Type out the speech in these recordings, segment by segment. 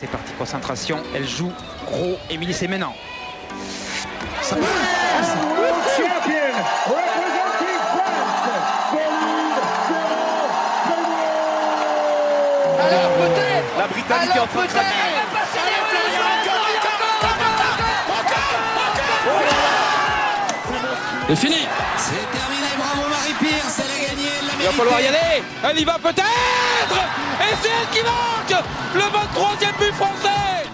C'est parti, concentration, elle joue gros. Émilie, c'est maintenant. Ça... Alors peut-être La Britannique est en train de craquer. C'est fini va falloir y aller Elle y va peut-être Et c'est elle qui marque Le 23e but français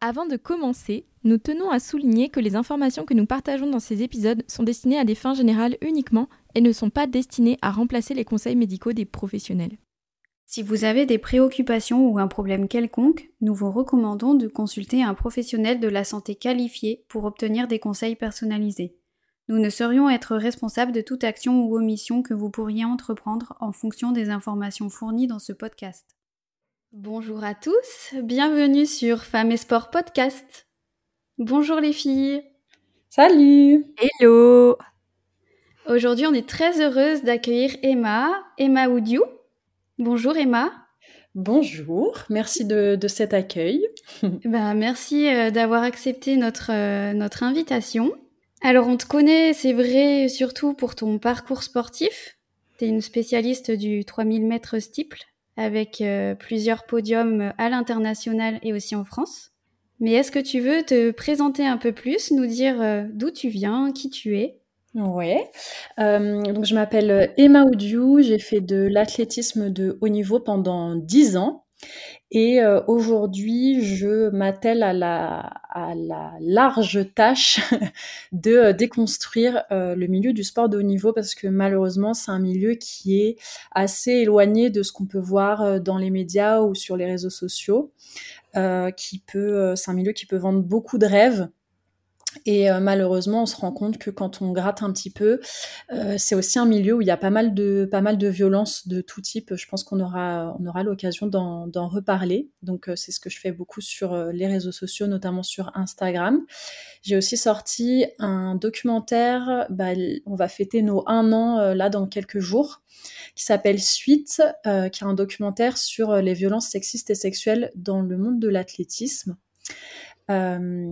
Avant de commencer, nous tenons à souligner que les informations que nous partageons dans ces épisodes sont destinées à des fins générales uniquement et ne sont pas destinées à remplacer les conseils médicaux des professionnels. Si vous avez des préoccupations ou un problème quelconque, nous vous recommandons de consulter un professionnel de la santé qualifié pour obtenir des conseils personnalisés. Nous ne saurions être responsables de toute action ou omission que vous pourriez entreprendre en fonction des informations fournies dans ce podcast. Bonjour à tous, bienvenue sur Femmes et Sport Podcast. Bonjour les filles. Salut Hello Aujourd'hui, on est très heureuse d'accueillir Emma, Emma Oudiou. Bonjour Emma. Bonjour, merci de, de cet accueil. bah, merci euh, d'avoir accepté notre, euh, notre invitation. Alors, on te connaît, c'est vrai, surtout pour ton parcours sportif. Tu es une spécialiste du 3000 mètres steeple avec euh, plusieurs podiums à l'international et aussi en France. Mais est-ce que tu veux te présenter un peu plus, nous dire euh, d'où tu viens, qui tu es? Ouais, euh, donc je m'appelle Emma Oudiou, j'ai fait de l'athlétisme de haut niveau pendant 10 ans et euh, aujourd'hui je m'attelle à la, large tâche de euh, déconstruire euh, le milieu du sport de haut niveau parce que malheureusement c'est un milieu qui est assez éloigné de ce qu'on peut voir dans les médias ou sur les réseaux sociaux, qui peut, c'est un milieu qui peut vendre beaucoup de rêves et euh, malheureusement, on se rend compte que quand on gratte un petit peu, euh, c'est aussi un milieu où il y a pas mal de pas mal de violences de tout type. Je pense qu'on aura on aura l'occasion d'en reparler. Donc euh, c'est ce que je fais beaucoup sur euh, les réseaux sociaux, notamment sur Instagram. J'ai aussi sorti un documentaire. Bah, on va fêter nos un an euh, là dans quelques jours, qui s'appelle Suite, euh, qui est un documentaire sur les violences sexistes et sexuelles dans le monde de l'athlétisme. Euh,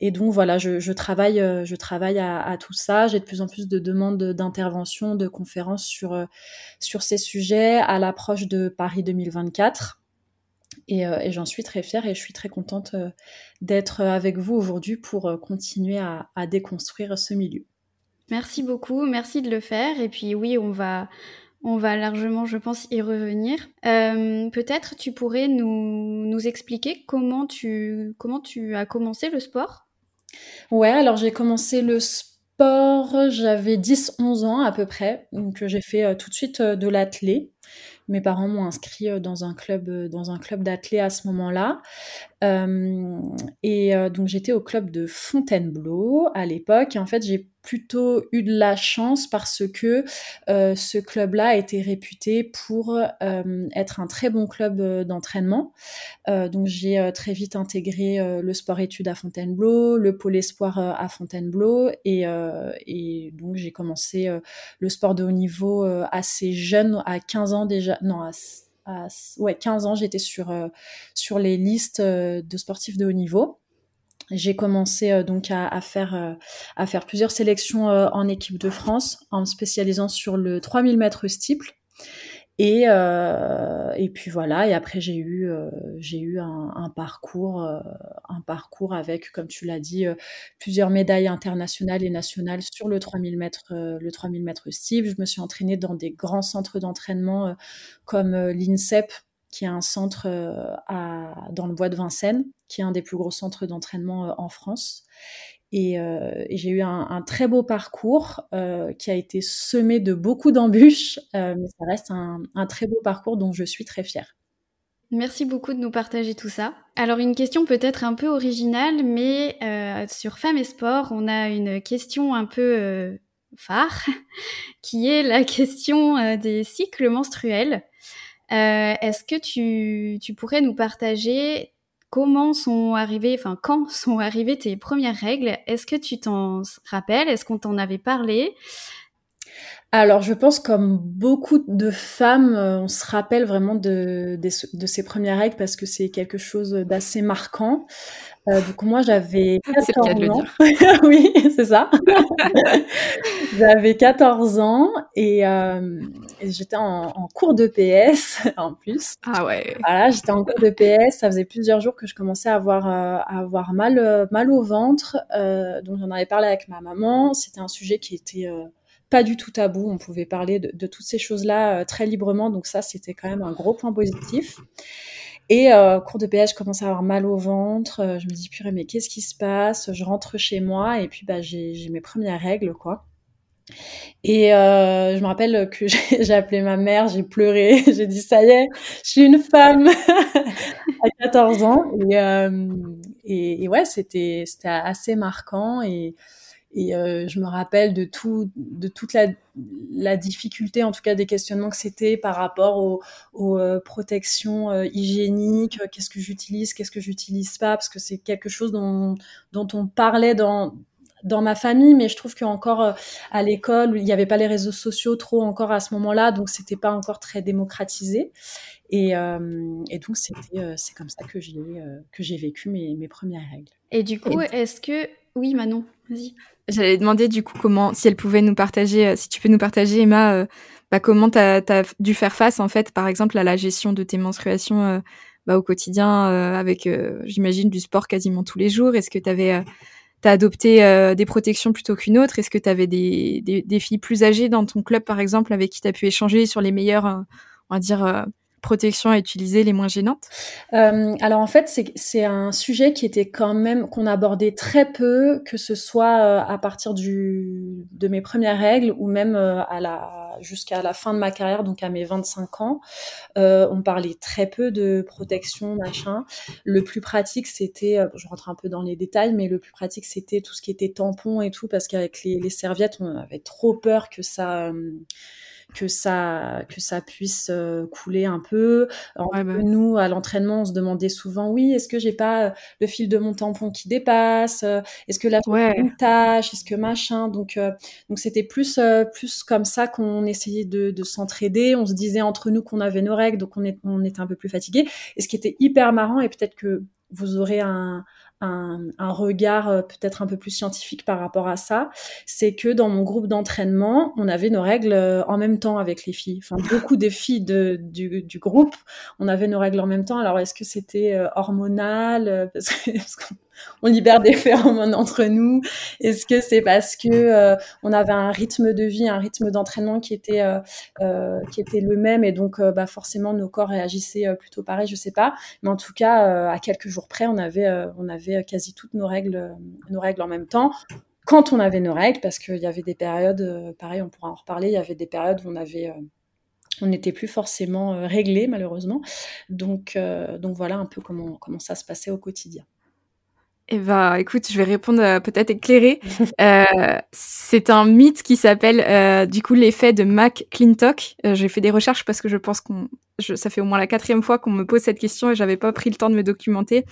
et donc voilà, je, travaille, euh, je travaille à, à tout ça. J'ai de plus en plus de demandes d'intervention, de conférences sur euh, sur ces sujets à l'approche de Paris 2024. Et, euh, j'en suis très fière et je suis très contente euh, d'être avec vous aujourd'hui pour euh, continuer à déconstruire ce milieu. Merci beaucoup, merci de le faire. Et puis oui, on va, on va largement, je pense, y revenir. Euh, Peut-être tu pourrais nous, nous expliquer comment tu, comment tu as commencé le sport? Ouais, alors j'ai commencé le sport, j'avais 10-11 ans à peu près, donc j'ai fait euh, tout de suite euh, de l'athlé. Mes parents m'ont inscrit euh, dans un club, euh, dans un club d'athlé à ce moment-là. Euh, et euh, donc j'étais au club de Fontainebleau à l'époque. En fait, j'ai plutôt eu de la chance parce que euh, ce club-là été réputé pour euh, être un très bon club euh, d'entraînement. Euh, donc j'ai très vite intégré le sport-études à Fontainebleau, le pôle espoir à Fontainebleau, et, et donc j'ai commencé le sport de haut niveau assez jeune, à 15 ans déjà. Non, à, à ouais 15 ans, j'étais sur euh, sur les listes euh, de sportifs de haut niveau. J'ai commencé euh, donc à, faire à faire plusieurs sélections en équipe de France en me spécialisant sur le 3000 mètres steeple. Et, euh, et puis voilà, et après j'ai eu, euh, eu un, parcours, euh, un parcours avec, comme tu l'as dit, plusieurs médailles internationales et nationales sur le 3000 mètres, le 3000 mètres steeple. Je me suis entraînée dans des grands centres d'entraînement comme l'INSEP, qui est un centre à, dans le bois de Vincennes, qui est un des plus gros centres d'entraînement en France. Et, euh, j'ai eu un, un, très beau parcours euh, qui a été semé de beaucoup d'embûches, euh, mais ça reste un, un, très beau parcours dont je suis très fière. Merci beaucoup de nous partager tout ça. Alors une question peut-être un peu originale, mais euh, sur Femmes et Sport, on a une question un peu euh, phare, qui est la question euh, des cycles menstruels. Est-ce que tu, tu pourrais nous partager comment sont arrivées, enfin quand sont arrivées tes premières règles? Est-ce que tu t'en rappelles? Est-ce qu'on t'en avait parlé? Alors, je pense comme beaucoup de femmes, on se rappelle vraiment de, de, ces premières règles parce que c'est quelque chose d'assez marquant. Euh, donc moi j'avais 14 ans. oui, c'est ça. j'avais 14 ans et, euh, j'étais en, cours de PS en plus. Ah ouais. Voilà, j'étais en cours de PS. Ça faisait plusieurs jours que je commençais à avoir, euh, à avoir mal, mal au ventre. donc j'en avais parlé avec ma maman. C'était un sujet qui était pas du tout tabou. On pouvait parler de, de toutes ces choses-là très librement. Donc ça, c'était quand même un gros point positif. Et euh, cours de PS, je commence à avoir mal au ventre. Euh, je me dis, purée, mais qu'est-ce qui se passe? Je rentre chez moi et puis bah, j'ai mes premières règles, quoi. Et euh, je me rappelle que j'ai appelé ma mère, j'ai pleuré, j'ai dit ça y est, je suis une femme à 14 ans. Et, euh, et, et ouais, c'était assez marquant et, et euh, je me rappelle de tout, de toute la, la, difficulté, en tout cas des questionnements que c'était par rapport aux, aux euh, protections euh, hygiéniques. Qu'est-ce que j'utilise, qu'est-ce que j'utilise pas, parce que c'est quelque chose dont, dont on parlait dans dans ma famille, mais je trouve qu'encore à l'école, il n'y avait pas les réseaux sociaux trop encore à ce moment-là, donc c'était pas encore très démocratisé. Et, euh, et donc c'était, c'est comme ça que j'ai que j'ai vécu mes, mes premières règles. Et du coup, est-ce que oui, Manon, vas-y. J'allais demander du coup comment, si elle pouvait nous partager, euh, si tu peux nous partager, Emma, euh, bah, comment tu as, dû faire face, en fait, par exemple, à la gestion de tes menstruations euh, bah, au quotidien, avec, j'imagine, du sport quasiment tous les jours. Est-ce que tu avais. T'as adopté des protections plutôt qu'une autre? Est-ce que tu avais des, filles plus âgées dans ton club, par exemple, avec qui tu as pu échanger sur les meilleurs, on va dire, protection à utiliser les moins gênantes? Euh, Alors en fait, c'est un sujet qui était quand même qu'on abordait très peu, que ce soit euh, à partir de mes premières règles ou même euh, jusqu'à la fin de ma carrière, donc à mes 25 ans. On parlait très peu de protection, machin. Le plus pratique, c'était, je rentre un peu dans les détails, mais le plus pratique, c'était tout ce qui était tampon et tout, parce qu'avec les, serviettes, on avait trop peur que ça que ça que ça puisse euh, couler un peu. Bah nous à l'entraînement, on se demandait souvent oui, est-ce que j'ai pas euh, le fil de mon tampon qui dépasse euh, Est-ce que la ouais. une tâche Est-ce que machin Donc donc c'était plus plus comme ça qu'on essayait de, de s'entraider. On se disait entre nous qu'on avait nos règles, donc on, est, on était un peu plus fatigué. Et ce qui était hyper marrant et peut-être que vous aurez un, un, un regard euh, peut-être un peu plus scientifique par rapport à ça, c'est que dans mon groupe d'entraînement, on avait nos règles euh, en même temps avec les filles. Enfin, beaucoup des filles de, du, du, groupe, on avait nos règles en même temps. Alors, est-ce que c'était euh, hormonal parce que, parce on libère des phéromones entre nous Est-ce que c'est parce que euh, on avait un rythme de vie, un rythme d'entraînement qui était euh, euh, qui était le même et donc bah forcément nos corps réagissaient plutôt pareil, je sais pas. Mais en tout cas, à quelques jours près, on avait on avait quasi toutes nos règles nos règles en même temps quand on avait nos règles, parce qu'il y avait des périodes, pareil, on pourra en reparler, il y avait des périodes où on avait, on n'était plus forcément réglé malheureusement. Donc, donc voilà un peu comment, comment ça se passait au quotidien. Eh ben, écoute, je vais répondre euh, peut-être éclairé. Euh, c'est un mythe qui s'appelle euh, du coup l'effet de Mac Clintock. Euh, J'ai fait des recherches parce que je pense qu'on, ça fait au moins la quatrième fois qu'on me pose cette question et j'avais pas pris le temps de me documenter.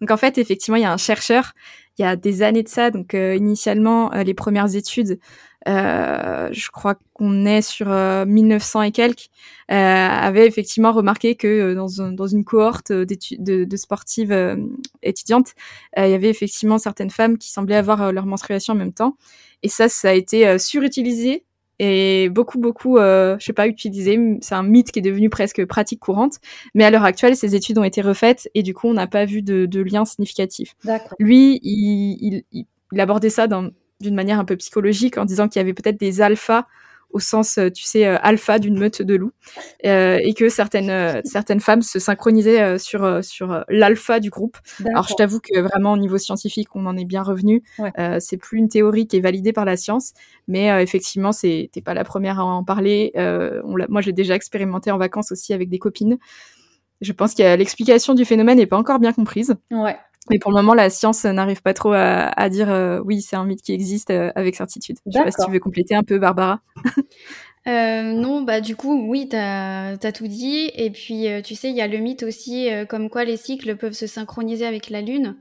Donc en fait, effectivement, il y a un chercheur, il y a des années de ça. Donc initialement, les premières études euh, je crois qu'on est sur 1900 euh, et quelques, euh, avait effectivement remarqué que dans, dans une cohorte de, de, sportives étudiantes, il y avait effectivement certaines femmes qui semblaient avoir leur menstruation en même temps. Et ça, ça a été surutilisé et beaucoup beaucoup euh, je sais pas utilisé. C'est un mythe qui est devenu presque pratique courante. Mais à l'heure actuelle ces études ont été refaites et du coup on n'a pas vu de, de lien significatif. Lui il, il, il, abordait ça dans d'une manière un peu psychologique en disant qu'il y avait peut-être des alphas au sens, euh, tu sais, euh, alpha d'une meute de loups, euh, et que certaines certaines femmes se synchronisaient sur sur l'alpha du groupe. Alors je t'avoue que vraiment au niveau scientifique, on en est bien revenu. c'est plus une théorie qui est validée par la science, mais effectivement, c'est t'es pas la première à en parler. On moi, j'ai déjà expérimenté en vacances aussi avec des copines. Je pense que l'explication du phénomène n'est pas encore bien comprise. Ouais. Mais pour le moment, la science n'arrive pas trop à, dire euh, oui, c'est un mythe qui existe euh, avec certitude. Je sais pas si tu veux compléter un peu, Barbara. euh, non, bah du coup, oui, tu as, tout dit. Et puis, euh, tu sais, il y a le mythe aussi comme quoi les cycles peuvent se synchroniser avec la Lune.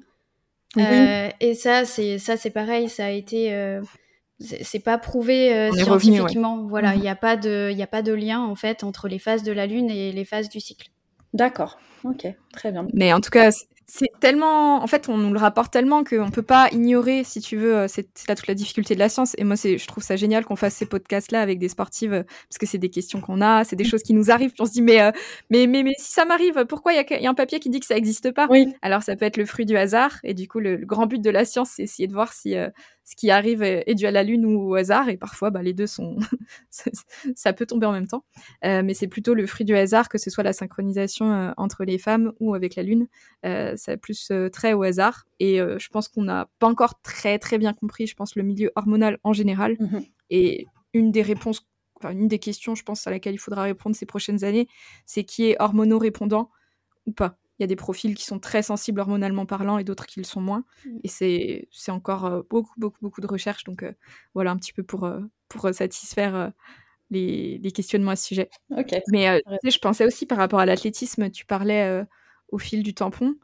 et ça, c'est ça, c'est pareil. Ça a été c'est pas prouvé euh, scientifiquement. Voilà, il n'y a pas de, il a pas de lien en fait entre les phases de la lune et les phases du cycle. D'accord. Ok, très bien. Mais en tout cas, c'est tellement, en fait, on nous le rapporte tellement qu'on peut pas ignorer, si tu veux, euh, c'est là toute la difficulté de la science. Et moi, c'est, je trouve ça génial qu'on fasse ces podcasts-là avec des sportives, euh, parce que c'est des questions qu'on a, c'est des mmh. choses qui nous arrivent. Puis on se dit, mais, euh, mais, mais, mais, si ça m'arrive, pourquoi il y, a un papier qui dit que ça n'existe pas? Oui. Alors, ça peut être le fruit du hasard. Et du coup, le, grand but de la science, c'est essayer de voir si ce qui arrive est dû à la lune ou au hasard. Et parfois, bah, les deux sont, ça peut tomber en même temps. mais c'est plutôt le fruit du hasard, que ce soit la synchronisation entre les femmes ou avec la lune. ça plus très au hasard. Et euh, je pense qu'on n'a pas encore très très bien compris, je pense, le milieu hormonal en général. Mmh et une des réponses, enfin une des questions, je pense, à laquelle il faudra répondre ces prochaines années, c'est qui est hormono-répondant ou pas. Il y a des profils qui sont très sensibles hormonalement parlant et d'autres qui le sont moins. Mmh. Et c'est, c'est encore euh, beaucoup, beaucoup, beaucoup de recherches. Donc euh, voilà un petit peu pour, pour satisfaire les, les, questionnements à ce sujet. Mais je pensais aussi par rapport à l'athlétisme, tu parlais au fil du tampon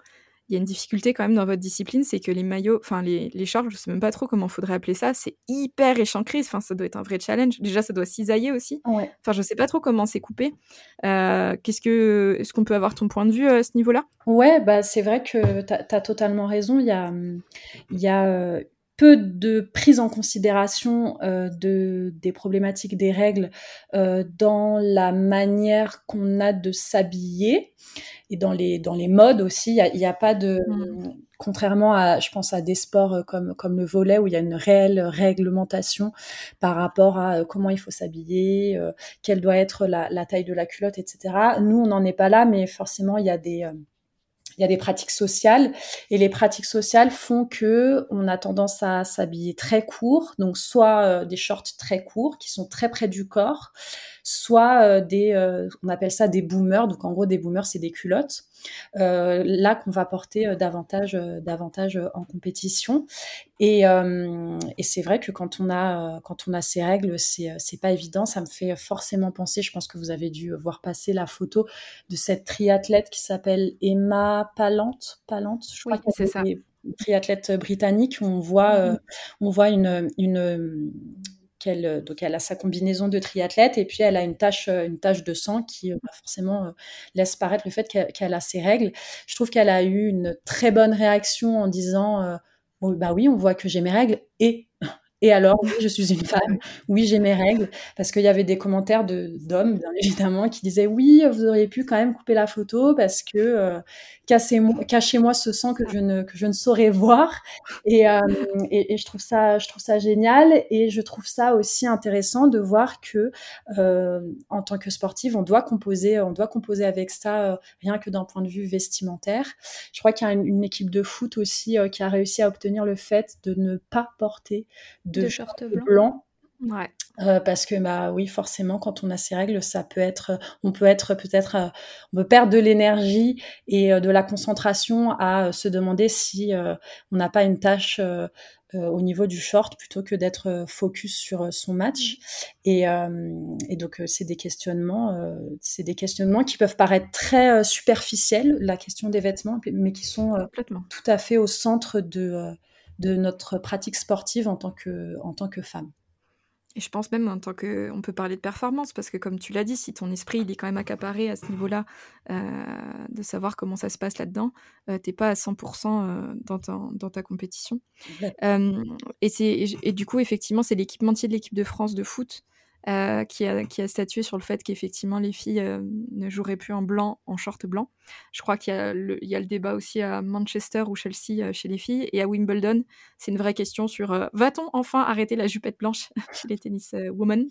il y a une difficulté quand même dans votre discipline, c'est que les maillots, enfin les, les shorts, je sais même pas trop comment faudrait appeler ça, c'est hyper échancré. Enfin, ça doit être un vrai challenge. Déjà, ça doit cisailler aussi. Enfin, je sais pas trop comment c'est coupé. Euh, qu'est-ce que, est-ce qu'on peut avoir ton point de vue à ce niveau-là? Ouais, bah c'est vrai que tu as, totalement raison. Il y a, il y a euh, peu de prise en considération euh, de, des problématiques des règles euh, dans la manière qu'on a de s'habiller et dans les, dans les modes aussi. Il n'y a, a, pas de... Mm. Contrairement à, je pense à des sports comme, comme le volet où il y a une réelle réglementation par rapport à euh, comment il faut s'habiller, euh, quelle doit être la, la, taille de la culotte, etc. Nous, on n'en est pas là, mais forcément, il y a des, euh, il y a des pratiques sociales et les pratiques sociales font que on a tendance à s'habiller très court, donc soit euh, des shorts très courts qui sont très près du corps, soit euh, des, euh, on appelle ça des boomers. Donc en gros, des boomers, c'est des culottes. Euh, là qu'on va porter davantage, davantage en compétition. Et, et c'est vrai que quand on a, quand on a ces règles, c'est, c'est pas évident. Ça me fait forcément penser. Je pense que vous avez dû voir passer la photo de cette triathlète qui s'appelle Emma Palante. Palante, je crois que c'est ça. Triathlète britannique. On voit, on voit une, une euh, donc elle a sa combinaison de triathlète et puis elle a une tache euh, une de sang qui euh, bah, forcément laisse paraître le fait qu'elle a ses règles. Je trouve qu'elle a eu une très bonne réaction en disant bah oui on voit que j'ai mes règles. Et et alors, oui, je suis une femme, oui, j'ai mes règles, parce qu'il y avait des commentaires d'hommes, évidemment, qui disaient oui, vous auriez pu quand même couper la photo parce que cachez-moi ce sang que je ne que je ne saurais voir. Et, euh, et, et, je trouve ça je trouve ça génial et je trouve ça aussi intéressant de voir que euh, en tant que sportive, on doit composer on doit composer avec ça euh, rien que d'un point de vue vestimentaire. Je crois qu'il y a une, une, équipe de foot aussi qui a réussi à obtenir le fait de ne pas porter de, short blanc. Euh, parce que bah oui forcément quand on a ces règles ça peut être on peut être peut-être euh, on peut perdre de l'énergie et euh, de la concentration à se demander si on n'a pas une tâche au niveau du short plutôt que d'être focus sur son match. Et, et donc c'est des questionnements c'est des questionnements qui peuvent paraître très superficiels la question des vêtements mais qui sont tout à fait au centre de de notre pratique sportive en tant que, en tant que femme. Et je pense même en tant que, on peut parler de performance parce que comme tu l'as dit, si ton esprit il est quand même accaparé à ce niveau-là, euh, de savoir comment ça se passe là-dedans, euh, t'es pas à 100% euh, dans, ta, dans ta compétition. Euh, et c'est et, du coup effectivement c'est l'équipementier de l'équipe de France de foot euh, qui, a, statué sur le fait qu'effectivement les filles euh, ne joueraient plus en blanc, en short blanc. Je crois qu'il y, a le débat aussi à Manchester ou Chelsea euh, chez les filles et à Wimbledon. C'est une vraie question sur va-t-on enfin arrêter la jupette blanche chez les tennis women?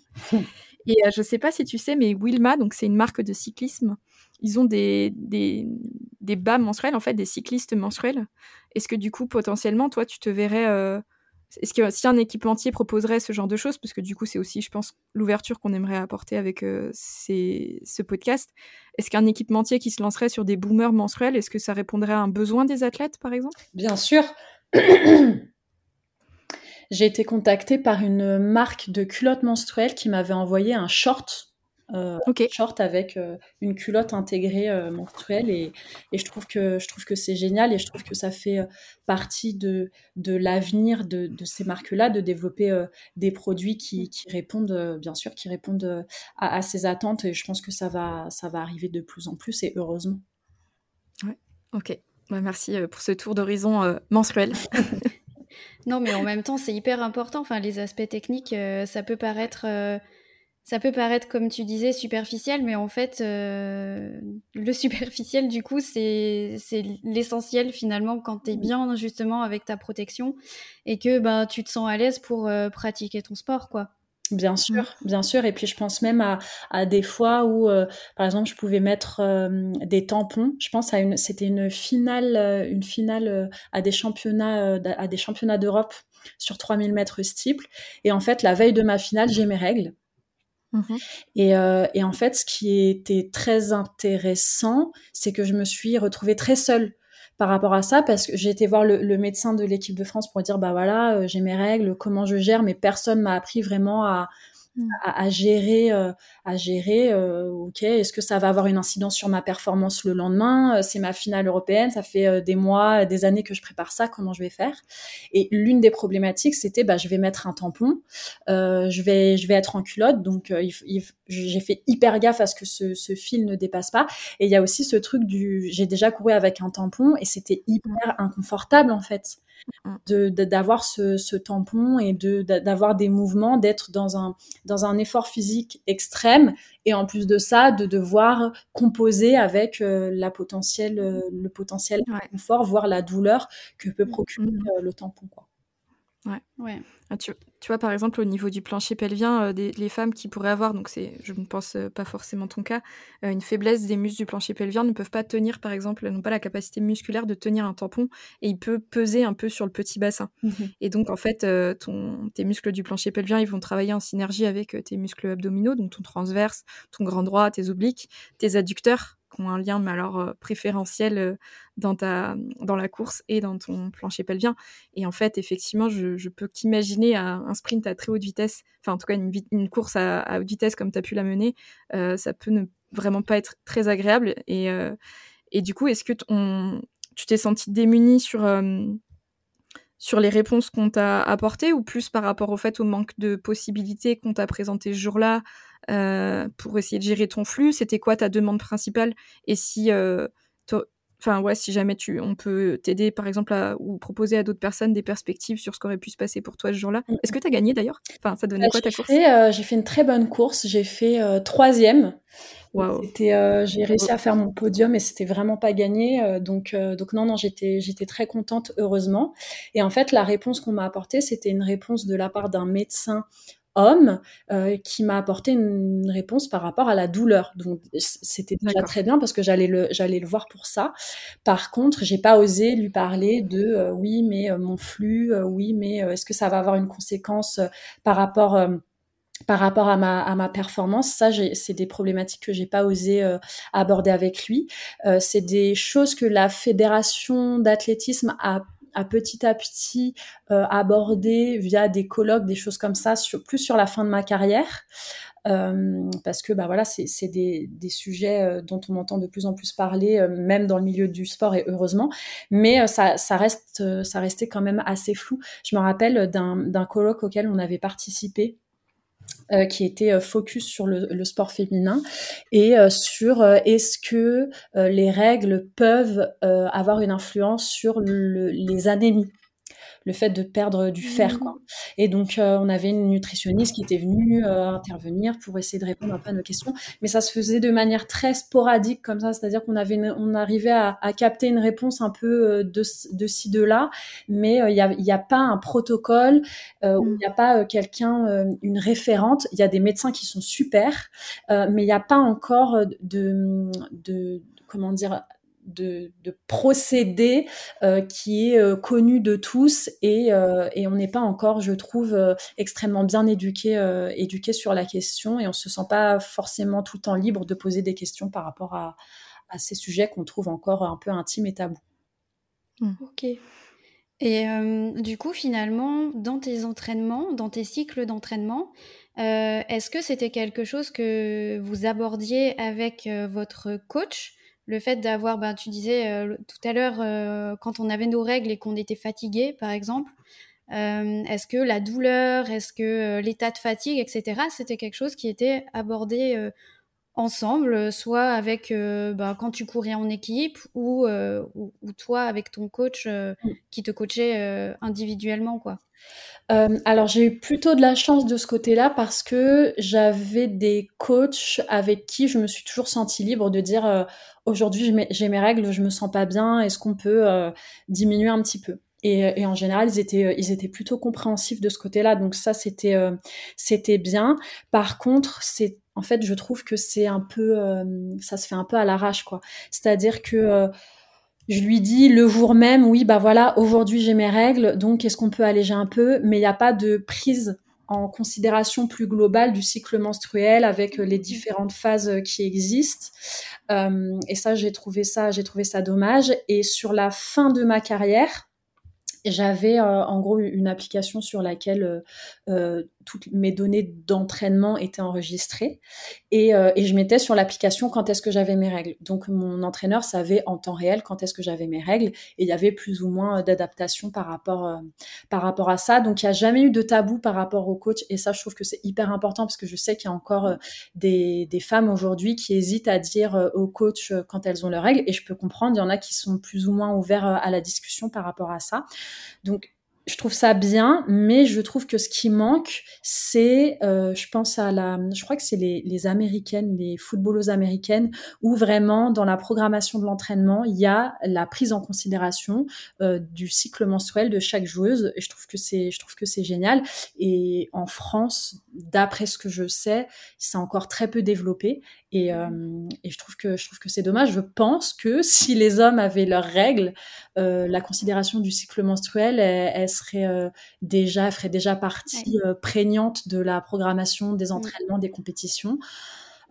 Et je sais pas si tu sais, mais Wilma, donc c'est une marque de cyclisme, ils ont des, des, des, bas menstruels, en fait, des cyclistes menstruels. Est-ce que du coup, potentiellement, toi, tu te verrais est-ce que si un équipementier proposerait ce genre de choses, parce que du coup c'est aussi, je pense, l'ouverture qu'on aimerait apporter avec euh, ce podcast, est-ce qu'un équipementier qui se lancerait sur des boomers menstruels, est-ce que ça répondrait à un besoin des athlètes, par exemple? Bien sûr. J'ai été contactée par une marque de culottes menstruelles qui m'avait envoyé un short euh, short avec euh, une culotte intégrée euh, menstruelle et, et, je trouve que je trouve que c'est génial et je trouve que ça fait partie de, de l'avenir de, de, ces marques-là de développer des produits qui, qui, répondent bien sûr qui répondent à, à, ces attentes et je pense que ça va ça va arriver de plus en plus et heureusement. Ouais. Ok. Bah, merci pour ce tour d'horizon menstruel. non, mais en même temps, c'est hyper important. Enfin, les aspects techniques, ça peut paraître ça peut paraître, comme tu disais, superficiel, mais en fait, euh, le superficiel, du coup, c'est l'essentiel finalement quand tu es bien justement avec ta protection et que ben, tu te sens à l'aise pour euh, pratiquer ton sport, quoi. Bien sûr, bien sûr. Et puis je pense même à, à des fois où, euh, par exemple, je pouvais mettre des tampons. Je pense à une, c'était une finale, une finale à des championnats, à des championnats d'Europe sur 3000 mètres steeple. Et en fait, la veille de ma finale, j'ai mes règles. Mmh et, euh, et, en fait, ce qui était très intéressant, c'est que je me suis retrouvée très seule par rapport à ça parce que j'ai été voir le, médecin de l'équipe de France pour dire bah voilà euh, j'ai mes règles comment je gère mais personne m'a appris vraiment à, Mmh. à, gérer, euh, à gérer. Euh, ok, est-ce que ça va avoir une incidence sur ma performance le lendemain euh, C'est ma finale européenne, ça fait des mois, des années que je prépare ça. Comment je vais faire? Et l'une des problématiques, c'était, bah, je vais mettre un tampon, je vais, je vais être en culotte, donc j'ai fait hyper gaffe à ce que ce, ce, fil ne dépasse pas. Et il y a aussi ce truc du, j'ai déjà couru avec un tampon et c'était hyper inconfortable en fait d'avoir ce, ce, tampon et de d'avoir des mouvements, d'être dans un dans un effort physique extrême et en plus de ça de devoir composer avec euh, la potentielle euh, le potentiel confort voire la douleur que peut procurer mmh. euh, le tampon quoi. Ouais. ouais. Ah, tu, tu, vois, par exemple, au niveau du plancher pelvien, euh, des, les femmes qui pourraient avoir, donc c'est, je ne pense euh, pas forcément ton cas, euh, une faiblesse des muscles du plancher pelvien ne peuvent pas tenir, par exemple, n'ont pas la capacité musculaire de tenir un tampon et il peut peser un peu sur le petit bassin. Mmh et donc, en fait, ton, tes muscles du plancher pelvien, ils vont travailler en synergie avec tes muscles abdominaux, donc ton transverse, ton grand droit, tes obliques, tes adducteurs un lien, mais alors euh, préférentiel euh, dans, ta, dans la course et dans ton plancher pelvien. Et en fait, effectivement, je, je peux qu'imaginer un sprint à très haute vitesse, enfin en tout cas une, course à, haute vitesse comme tu as pu la mener, euh, ça peut ne vraiment pas être très agréable. Et, et du coup, est-ce que tu t'es senti démuni sur sur les réponses qu'on t'a apportées ou plus par rapport au fait au manque de possibilités qu'on t'a présenté ce jour-là euh, pour essayer de gérer ton flux C'était quoi ta demande principale? Et si, euh, enfin ouais, si jamais tu, on peut t'aider par exemple à, ou proposer à d'autres personnes des perspectives sur ce qu'aurait pu se passer pour toi ce jour-là? Est-ce que tu as gagné d'ailleurs? Enfin, ça donnait bah, quoi ta course? euh, J'ai fait une très bonne course. J'ai fait troisième. C'était, j'ai réussi à faire mon podium et c'était vraiment pas gagné. donc, donc non, non, j'étais, j'étais très contente, heureusement. Et en fait, la réponse qu'on m'a apportée, c'était une réponse de la part d'un médecin homme euh, qui m'a apporté une réponse par rapport à la douleur. Donc c'était déjà très bien parce que j'allais le j'allais le voir pour ça. Par contre, j'ai pas osé lui parler de euh, oui mais euh, mon flux, oui mais est-ce que ça va avoir une conséquence par rapport par rapport à ma, à ma performance, ça, c'est des problématiques que j'ai pas osé aborder avec lui. c'est des choses que la fédération d'athlétisme a à petit à petit euh, aborder via des colloques, des choses comme ça, sur, plus sur la fin de ma carrière. Euh, parce que bah voilà c'est des, des, sujets euh, dont on entend de plus en plus parler même dans le milieu du sport et heureusement mais ça, ça reste ça restait quand même assez flou je me rappelle d'un colloque auquel on avait participé euh, qui était euh, focus sur le, sport féminin et euh, sur est-ce que les règles peuvent avoir une influence sur le, les anémies le fait de perdre du fer. Quoi. Et donc, euh, on avait une nutritionniste qui était venue euh, intervenir pour essayer de répondre un peu à nos questions. Mais ça se faisait de manière très sporadique, comme ça, c'est-à-dire qu'on avait on arrivait à, à, capter une réponse un peu euh, de, de ci, de là, mais il n'y a, y a, pas un protocole, où il n'y a pas quelqu'un, une référente. Il y a des médecins qui sont super, mais il n'y a pas encore de, de comment dire de, procédé euh, qui est euh, connu de tous et, euh, et on n'est pas encore, je trouve, extrêmement bien éduqué, éduqué sur la question et on se sent pas forcément tout le temps libre de poser des questions par rapport à, à ces sujets qu'on trouve encore un peu intimes et tabous. Mmh. Ok. Et du coup, finalement, dans tes entraînements, dans tes cycles d'entraînement, Est-ce que c'était quelque chose que vous abordiez avec votre coach le fait d'avoir, ben, tu disais tout à l'heure, quand on avait nos règles et qu'on était fatigué, par exemple, est-ce que la douleur, est-ce que l'état de fatigue, etc., c'était quelque chose qui était abordé ensemble, soit avec ben, quand tu courais en équipe ou, ou, toi avec ton coach mmh. qui te coachait individuellement, quoi. alors j'ai eu plutôt de la chance de ce côté-là parce que j'avais des coachs avec qui je me suis toujours sentie libre de dire aujourd'hui j'ai mes règles, je me sens pas bien, est-ce qu'on peut diminuer un petit peu? Et, en général, ils étaient, ils étaient plutôt compréhensifs de ce côté-là. Donc ça, c'était, c'était bien. Par contre, c'est, en fait, je trouve que c'est un peu, ça se fait un peu à l'arrache, quoi. C'est-à-dire que je lui dis le jour même, oui, bah voilà, aujourd'hui j'ai mes règles, donc est-ce qu'on peut alléger un peu? Mais il n'y a pas de prise en considération plus globale du cycle menstruel avec les différentes phases qui existent. et ça, j'ai trouvé ça, j'ai trouvé ça dommage. Et sur la fin de ma carrière, j'avais euh, en gros une application sur laquelle euh, euh, toutes mes données d'entraînement étaient enregistrées et, et je mettais sur l'application quand est-ce que j'avais mes règles. Donc mon entraîneur savait en temps réel quand est-ce que j'avais mes règles et il y avait plus ou moins d'adaptation par rapport par rapport à ça. Donc il n'y a jamais eu de tabou par rapport au coach et ça je trouve que c'est hyper important parce que je sais qu'il y a encore des, des femmes aujourd'hui qui hésitent à dire au coach quand elles ont leurs règles et je peux comprendre, il y en a qui sont plus ou moins ouverts à la discussion par rapport à ça. Donc, je trouve ça bien, mais je trouve que ce qui manque, c'est, euh, je pense à la, je crois que c'est les, américaines, les footballeuses américaines, où vraiment dans la programmation de l'entraînement, il y a la prise en considération euh, du cycle menstruel de chaque joueuse. Et je trouve que c'est, je trouve que c'est génial. Et en France, d'après ce que je sais, c'est encore très peu développé. Et, euh, et, je trouve que je trouve que c'est dommage. Je pense que si les hommes avaient leurs règles, la considération du cycle menstruel, elle, serait euh, déjà ferait déjà partie euh, prégnante de la programmation des mmh. entraînements, des compétitions.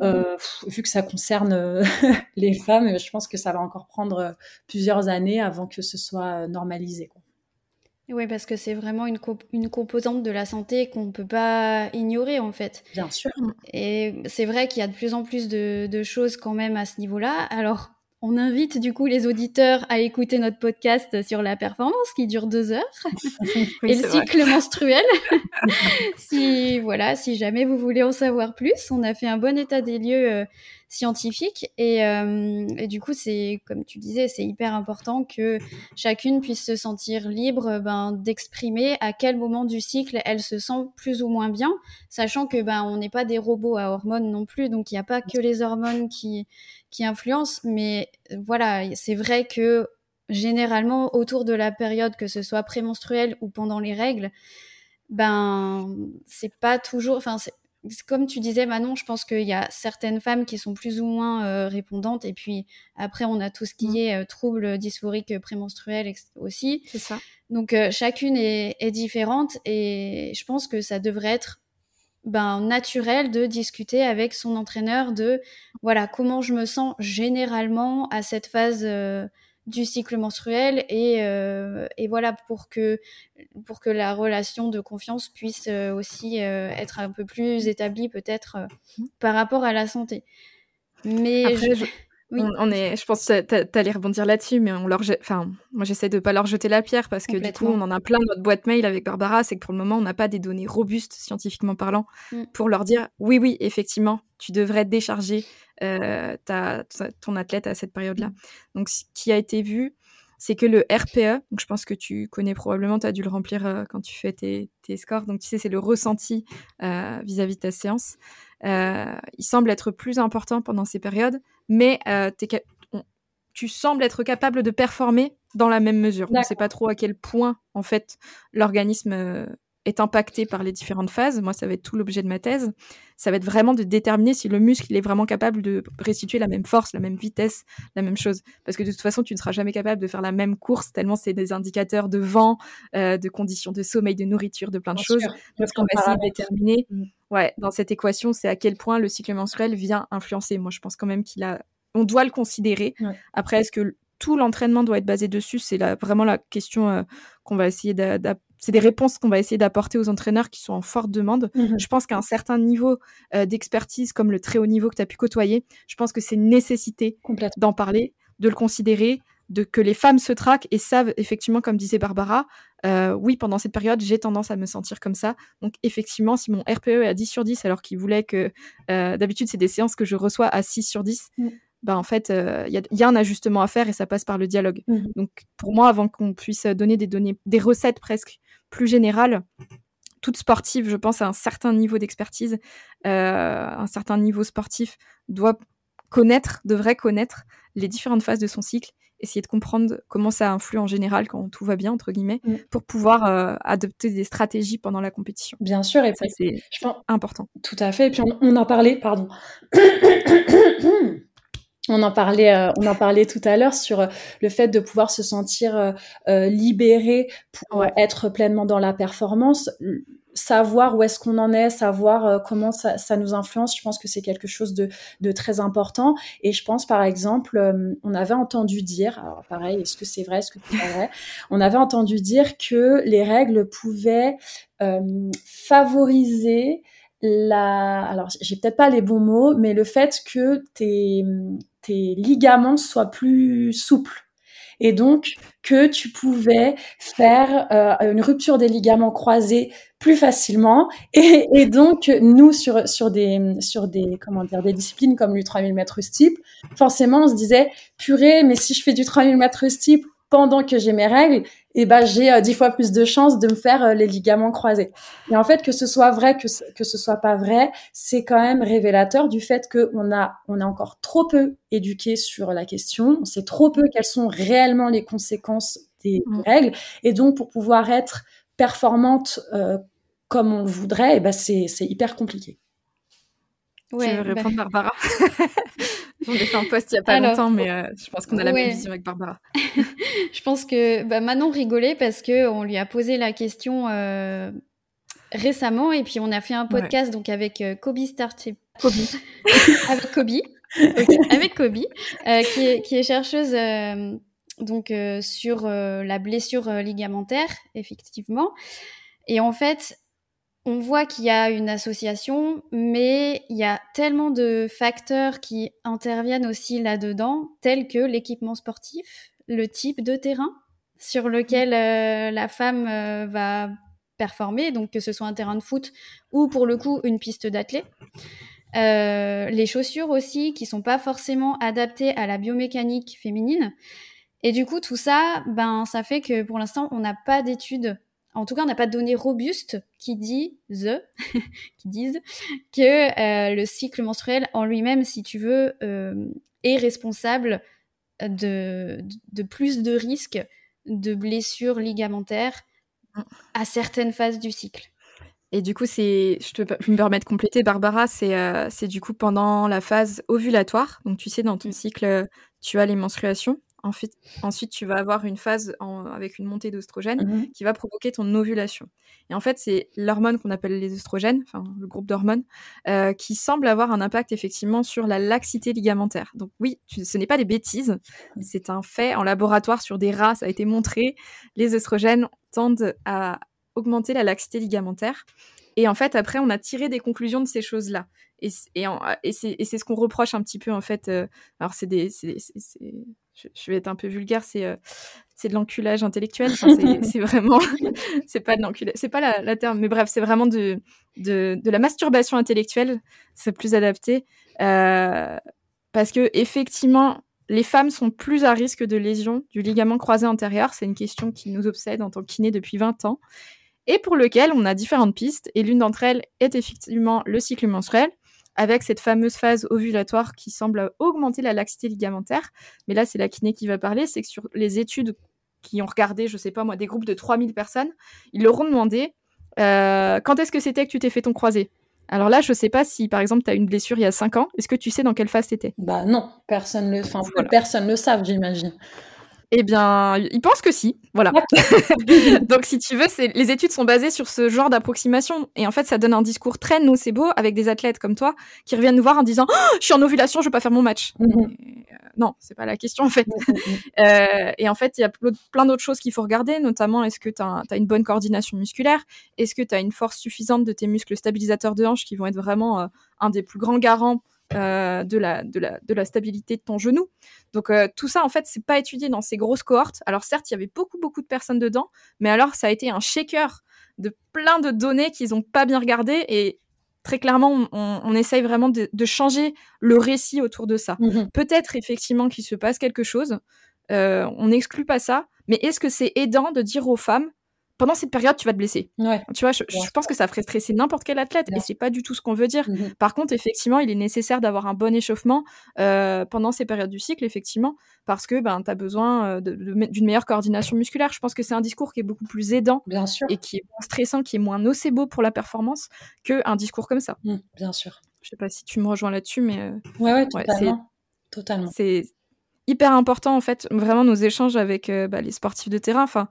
Mmh. vu que ça concerne les femmes, je pense que ça va encore prendre plusieurs années avant que ce soit normalisé. Quoi. Oui, parce que c'est vraiment une, une, composante de la santé qu'on ne peut pas ignorer, en fait. Bien sûr. Et c'est vrai qu'il y a de plus en plus de, de choses quand même à ce niveau-là. Alors, on invite du coup les auditeurs à écouter notre podcast sur la performance qui dure deux heures et le cycle menstruel. si voilà, si jamais vous voulez en savoir plus, on a fait un bon état des lieux scientifiques et, euh, et, du coup c'est comme tu disais, c'est hyper important que chacune puisse se sentir libre ben, d'exprimer à quel moment du cycle elle se sent plus ou moins bien, sachant que ben on n'est pas des robots à hormones non plus, donc il n'y a pas que les hormones qui qui influence, mais voilà, c'est vrai que généralement autour de la période, que ce soit prémenstruelle ou pendant les règles, ben c'est pas toujours, enfin comme tu disais Manon, je pense qu'il y a certaines femmes qui sont plus ou moins euh, répondantes et puis après on a tout ce qui mmh. est euh, troubles dysphoriques prémenstruels aussi. C'est ça. Donc euh, chacune est, est, différente et je pense que ça devrait être ben, naturel de discuter avec son entraîneur de voilà comment je me sens généralement à cette phase euh, du cycle menstruel et, euh, et, voilà pour que pour que la relation de confiance puisse euh, aussi être un peu plus établie peut-être mmh. par rapport à la santé. Mais je... On, est, je pense que tu allais rebondir là-dessus, mais on leur enfin, moi j'essaie de pas leur jeter la pierre parce que du coup on en a plein notre boîte mail avec Barbara, c'est que pour le moment on n'a pas des données robustes scientifiquement parlant mmh. pour leur dire oui oui effectivement tu devrais décharger euh, ta, ton athlète à cette période-là. Donc ce qui a été vu, c'est que le RPE, donc je pense que tu connais probablement, tu as dû le remplir euh, quand tu fais tes, tes, scores, donc tu sais c'est le ressenti euh, vis-à-vis de ta séance. il semble être plus important pendant ces périodes mais euh, tu sembles être capable de performer dans la même mesure. On ne sait pas trop à quel point, en fait, l'organisme euh, est impacté par les différentes phases. Moi, ça va être tout l'objet de ma thèse. Ça va être vraiment de déterminer si le muscle il est vraiment capable de restituer la même force, la même vitesse, la même chose. Parce que de toute façon, tu ne seras jamais capable de faire la même course tellement c'est des indicateurs de vent, euh, de conditions de sommeil, de nourriture, de plein de choses. Parce qu'on va essayer de déterminer, mm. ouais, dans cette équation, c'est à quel point le cycle menstruel vient influencer. Moi, je pense quand même qu'il a, on doit le considérer. Après, est-ce que tout l'entraînement doit être basé dessus? C'est vraiment la question euh, qu'on va essayer c'est des réponses qu'on va essayer d'apporter aux entraîneurs qui sont en forte demande. Mmh je pense qu'à un certain niveau d'expertise, comme le très haut niveau que tu as pu côtoyer, je pense que c'est une nécessité d'en parler, de le considérer, de que les femmes se traquent et savent effectivement, comme disait Barbara, oui, pendant cette période, j'ai tendance à me sentir comme ça. Donc effectivement, si mon RPE est à 10 sur 10 alors qu'il voulait que d'habitude c'est des séances que je reçois à 6 sur 10, mmh. Bah en fait, il y, a un ajustement à faire et ça passe par le dialogue. Mmh Donc pour moi, avant qu'on puisse donner des données, des recettes presque plus générales, toute sportive, je pense, à un certain niveau d'expertise, un certain niveau sportif doit connaître, devrait connaître les différentes phases de son cycle essayer de comprendre comment ça influe en général quand tout va bien, entre guillemets, mm. pour pouvoir euh, adopter des stratégies pendant la compétition. Bien sûr, et ça, c'est important. Tout à fait. Et puis, on, en parlait, pardon. On en parlait, euh, on en parlait tout à l'heure sur euh, le fait de pouvoir se sentir libéré pour être pleinement dans la performance. Savoir où est-ce qu'on en est, savoir euh, comment ça, ça, nous influence, je pense que c'est quelque chose de, de, très important. Et je pense, par exemple, euh, on avait entendu dire, alors pareil, est-ce que c'est vrai, est-ce que c'est pas vrai, on avait entendu dire que les règles pouvaient euh, favoriser la, alors j'ai peut-être pas les bons mots, mais le fait que tes, tes ligaments soient plus souples et donc que tu pouvais faire euh, une rupture des ligaments croisés plus facilement. Et, donc, nous, sur, sur, des, sur des, comment dire, des disciplines comme du 3000 mètres steeple, forcément, on se disait, purée, mais si je fais du 3000 mètres steeple pendant que j'ai mes règles, et eh ben j'ai euh, dix fois plus de chances de me faire euh, les ligaments croisés. Et en fait, que ce soit vrai, que ce, que ce soit pas vrai, c'est quand même révélateur du fait qu'on a on est encore trop peu éduqué sur la question. On sait trop peu quelles sont réellement les conséquences des mmh. règles. Et donc, pour pouvoir être performante euh, comme on le voudrait, et eh ben c'est hyper compliqué. Ouais, tu veux répondre, bah... Barbara? J'en ai fait un post il n'y a pas longtemps, mais euh, je pense qu'on a la même vision avec Barbara. je pense que bah, Manon rigolait parce qu'on lui a posé la question euh, récemment et puis on a fait un podcast donc avec euh, Kobe Starship. Kobe. avec Kobe. avec Kobe, qui, est, qui, est, chercheuse donc sur la blessure ligamentaire, effectivement. Et en fait, on voit qu'il y a une association, mais il y a tellement de facteurs qui interviennent aussi là-dedans, tels que l'équipement sportif, le type de terrain sur lequel euh, la femme euh, va performer, donc que ce soit un terrain de foot ou pour le coup une piste d'athlée. Euh, les chaussures aussi, qui sont pas forcément adaptées à la biomécanique féminine. Et du coup, tout ça, ben, ça fait que pour l'instant, on n'a pas d'études en tout cas, on n'a pas de données robustes qui disent, qui disent que euh, le cycle menstruel en lui-même, si tu veux, euh, est responsable de, de, plus de risques de blessures ligamentaires à certaines phases du cycle. Et du coup, c'est, je, me permets de compléter, Barbara, c'est, euh, c'est du coup pendant la phase ovulatoire. Donc, tu sais, dans ton mmh. cycle, tu as les menstruations. Ensuite, ensuite, tu vas avoir une phase avec une montée d'oestrogène mmh qui va provoquer ton ovulation. Et en fait, c'est l'hormone qu'on appelle les oestrogènes, enfin le groupe d'hormones, euh, qui semble avoir un impact effectivement sur la laxité ligamentaire. Donc oui, ce n'est pas des bêtises, c'est un fait. En laboratoire, sur des rats, ça a été montré. Les oestrogènes tendent à augmenter la laxité ligamentaire. Et en fait, après, on a tiré des conclusions de ces choses-là. Et, et, et c'est ce qu'on reproche un petit peu, en fait. Euh, alors, c'est des, je, vais être un peu vulgaire, c'est euh, c'est de l'enculage intellectuel. c'est vraiment, c'est pas de l'enculage, c'est pas la, terme, mais bref, c'est vraiment de, de, de, la masturbation intellectuelle, c'est plus adapté, euh, parce que effectivement, les femmes sont plus à risque de lésion du ligament croisé antérieur. C'est une question qui nous obsède en tant que kiné depuis 20 ans et pour lequel on a différentes pistes. Et l'une d'entre elles est effectivement le cycle menstruel avec cette fameuse phase ovulatoire qui semble augmenter la laxité ligamentaire. Mais là, c'est la kiné qui va parler, c'est que sur les études qui ont regardé, je sais pas moi, des groupes de 3000 personnes, ils leur ont demandé euh, quand est-ce que c'était que tu t'es fait ton croisé? Alors là, je sais pas si, par exemple, tu as une blessure il y a 5 ans. Est-ce que tu sais dans quelle phase t'étais? Bah non, personne le, enfin, personne le savent, j'imagine. Eh bien, ils pensent que si, voilà. Donc, si tu veux, les études sont basées sur ce genre d'approximation. Et en fait, ça donne un discours très nocebo avec des athlètes comme toi qui reviennent nous voir en disant oh, Je suis en ovulation, je veux pas faire mon match. Mm-hmm. Euh, non, c'est pas la question, en fait. Mm-hmm. Euh, et en fait, il y a plein d'autres choses qu'il faut regarder, notamment est-ce que tu as, une bonne coordination musculaire? Est-ce que tu as une force suffisante de tes muscles stabilisateurs de hanche qui vont être vraiment euh, un des plus grands garants euh, de, la, de, la, de la stabilité de ton genou. Donc euh, tout ça, en fait, c'est pas étudié dans ces grosses cohortes. Alors certes, il y avait beaucoup, beaucoup de personnes dedans, mais alors ça a été un shaker de plein de données qu'ils ont pas bien regardées et très clairement, on, essaye vraiment de, changer le récit autour de ça. Mhm. Peut-être effectivement qu'il se passe quelque chose, euh, on n'exclut pas ça, mais est-ce que c'est aidant de dire aux femmes pendant cette période, tu vas te blesser. Tu vois, je, pense que ça ferait stresser n'importe quel athlète et c'est pas du tout ce qu'on veut dire. Mmh Par contre, effectivement, il est nécessaire d'avoir un bon échauffement euh, pendant ces périodes du cycle, effectivement, parce que ben, tu as besoin euh, d'une meilleure coordination musculaire. Je pense que c'est un discours qui est beaucoup plus aidant bien sûr. et qui est moins stressant, qui est moins nocebo pour la performance qu'un discours comme ça. Mmh, bien sûr. Je sais pas si tu me rejoins là-dessus, mais. Euh, ouais, ouais, totalement. totalement. C'est hyper important, en fait, vraiment nos échanges avec bah, les sportifs de terrain. Enfin,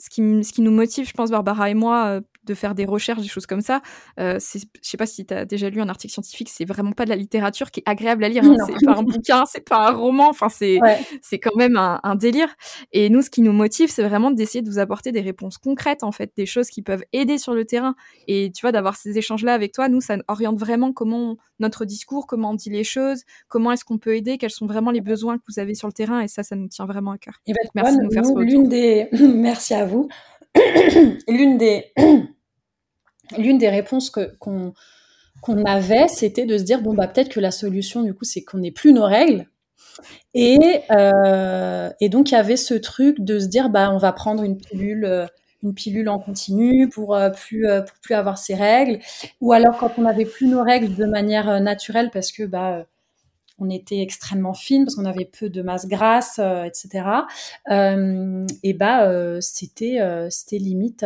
ce qui, ce qui nous motive, je pense, Barbara et moi, euh, de faire des recherches, des choses comme ça, euh, je sais pas si tu as déjà lu un article scientifique, c'est vraiment pas de la littérature qui est agréable à lire. Hein. C'est pas un bouquin, c'est pas un roman, enfin, c'est c'est quand même un, un, délire. Et nous, ce qui nous motive, c'est vraiment d'essayer de vous apporter des réponses concrètes, en fait, des choses qui peuvent aider sur le terrain. Et tu vois, d'avoir ces échanges-là avec toi, nous, ça oriente vraiment comment notre discours, comment on dit les choses, comment est-ce qu'on peut aider, quels sont vraiment les besoins que vous avez sur le terrain. Et ça, ça nous tient vraiment à cœur. Et ben, Merci de nous faire des... Merci à vous. l'une des l'une des réponses que qu'on qu'on avait, c'était de se dire bon bah peut-être que la solution du coup c'est qu'on n'ait plus nos règles. Et euh, et donc il y avait ce truc de se dire bah on va prendre une pilule euh, une pilule en continu pour euh, plus pour plus avoir ses règles. Ou alors quand on n'avait plus nos règles de manière naturelle parce que bah on était extrêmement fine parce qu'on avait peu de masse grasse, euh, etc. Euh, et bah euh, c'était c'était limite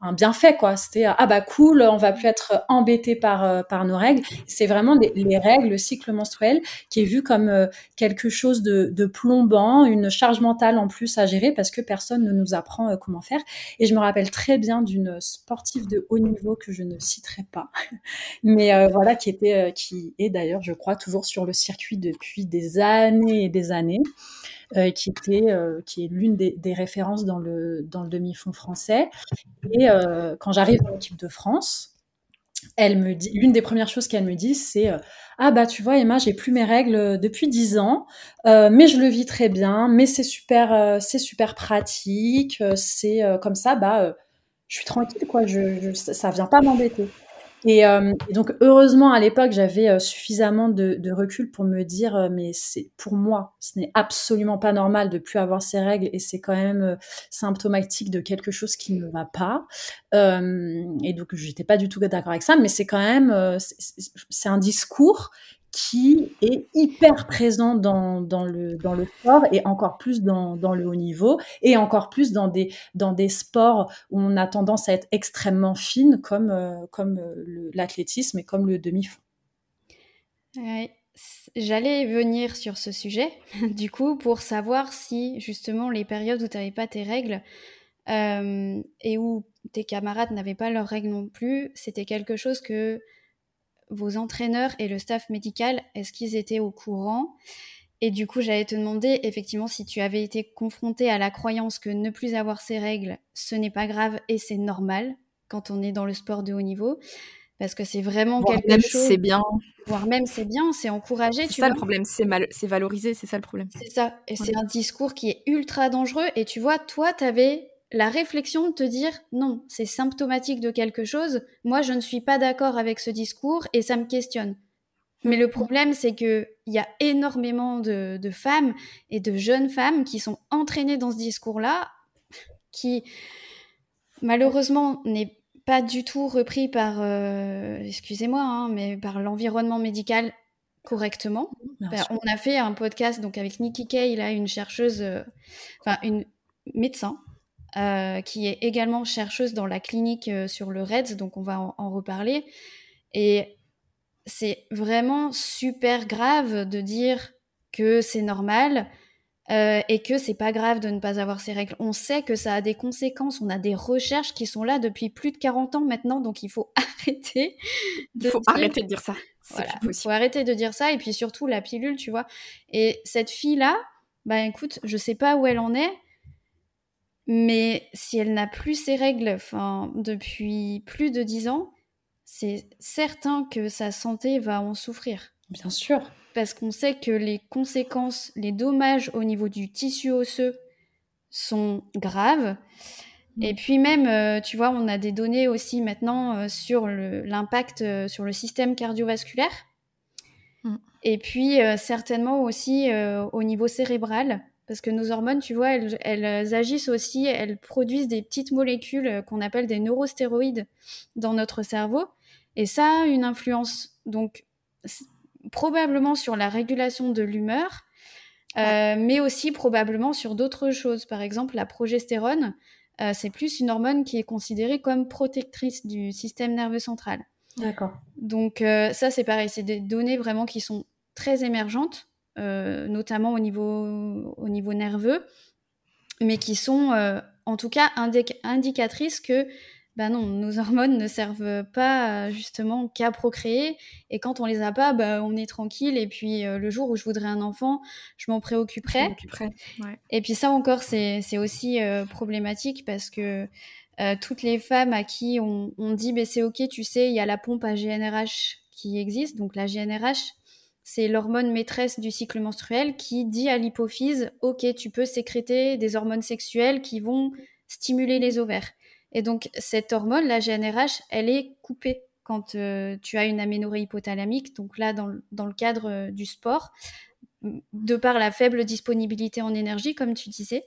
un bienfait quoi. C'était ah bah cool, on va plus être embêté par par nos règles. C'est vraiment les, règles, le cycle menstruel qui est vu comme quelque chose de, de, plombant, une charge mentale en plus à gérer parce que personne ne nous apprend comment faire. Et je me rappelle très bien d'une sportive de haut niveau que je ne citerai pas, mais voilà qui était qui est d'ailleurs je crois toujours sur le circuit depuis des années et des années, euh, qui était euh, qui est l'une des, références dans le dans le demi-fond français. Et euh, quand j'arrive dans l'équipe de France, elle me dit l'une des premières choses qu'elle me dit, c'est ah bah tu vois Emma, j'ai plus mes règles depuis dix ans, mais je le vis très bien, mais c'est super c'est super pratique, c'est comme ça bah je suis tranquille quoi, je, je ça vient pas m'embêter. Euh, et, donc heureusement à l'époque j'avais euh, suffisamment de, recul pour me dire euh, mais c'est pour moi ce n'est absolument pas normal de plus avoir ces règles et c'est quand même symptomatique de quelque chose qui ne va pas. Et donc j'étais pas du tout d'accord avec ça mais c'est quand même c'est un discours qui est hyper présent dans, le, dans le sport et encore plus dans, dans le haut niveau et encore plus dans des, dans des sports où on a tendance à être extrêmement fine comme, euh, comme euh, l'athlétisme et comme le demi-fond. J'allais venir sur ce sujet, du coup, pour savoir si justement les périodes où tu n'avais pas tes règles euh, et où tes camarades n'avaient pas leurs règles non plus, c'était quelque chose que vos entraîneurs et le staff médical, est-ce qu'ils étaient au courant? Et du coup, j'allais te demander effectivement si tu avais été confronté à la croyance que ne plus avoir ces règles, ce n'est pas grave et c'est normal quand on est dans le sport de haut niveau. Parce que c'est vraiment quelque même chose. c'est bien. Voire même c'est bien, c'est encouragé. C'est ça le problème, c'est mal, c'est valorisé, c'est ça le problème. C'est ça, et c'est un discours qui est ultra dangereux. Et tu vois, toi, tu avais la réflexion de te dire non, c'est symptomatique de quelque chose, moi je ne suis pas d'accord avec ce discours et ça me questionne. Mais le problème, c'est que il y a énormément de, femmes et de jeunes femmes qui sont entraînées dans ce discours-là, qui malheureusement n'est pas du tout repris par, euh, excusez-moi, hein, mais par l'environnement médical correctement. Ben, on a fait un podcast donc avec Nikki Kay, là, une chercheuse, euh, enfin une médecin euh, qui est également chercheuse dans la clinique euh, sur le REDS, donc on va en, reparler. Et c'est vraiment super grave de dire que c'est normal. euh, et que c'est pas grave de ne pas avoir ses règles. On sait que ça a des conséquences. On a des recherches qui sont là depuis plus de 40 ans maintenant, donc il faut arrêter. De il faut arrêter de dire ça. Il faut arrêter de dire ça et puis surtout la pilule, tu vois. Et cette fille là, bah écoute, je sais pas où elle en est, mais si elle n'a plus ses règles, enfin depuis plus de 10 ans, c'est certain que sa santé va en souffrir. Bien sûr parce qu'on sait que les conséquences, les dommages au niveau du tissu osseux sont graves. Mm. Et puis même, euh, tu vois, on a des données aussi maintenant euh, sur l'impact euh, sur le système cardiovasculaire. Mm. Et puis certainement aussi au niveau cérébral, parce que nos hormones, tu vois, elles, elles agissent aussi, elles produisent des petites molécules qu'on appelle des neurostéroïdes dans notre cerveau. Et ça a une influence. Donc probablement sur la régulation de l'humeur, euh, mais aussi probablement sur d'autres choses. Par exemple, la progestérone, euh, c'est plus une hormone qui est considérée comme protectrice du système nerveux central. D'accord. Donc euh, ça, c'est pareil, c'est des données vraiment qui sont très émergentes, notamment au niveau, au niveau nerveux, mais qui sont en tout cas indicatrices que bah non, nos hormones ne servent pas justement qu'à procréer. Et quand on les a pas, bah, on est tranquille. Et puis euh, le jour où je voudrais un enfant, je m'en préoccuperai. Et puis ça encore, c'est aussi euh, problématique parce que euh, toutes les femmes à qui on, on dit, bah, c'est ok, tu sais, il y a la pompe à GNRH qui existe. Donc la GNRH, c'est l'hormone maîtresse du cycle menstruel qui dit à l'hypophyse, ok, tu peux sécréter des hormones sexuelles qui vont stimuler les ovaires. Et donc, cette hormone, la GNRH, elle est coupée quand euh, tu as une aménorrhée hypothalamique. Donc là, dans, le cadre euh, du sport, de par la faible disponibilité en énergie, comme tu disais.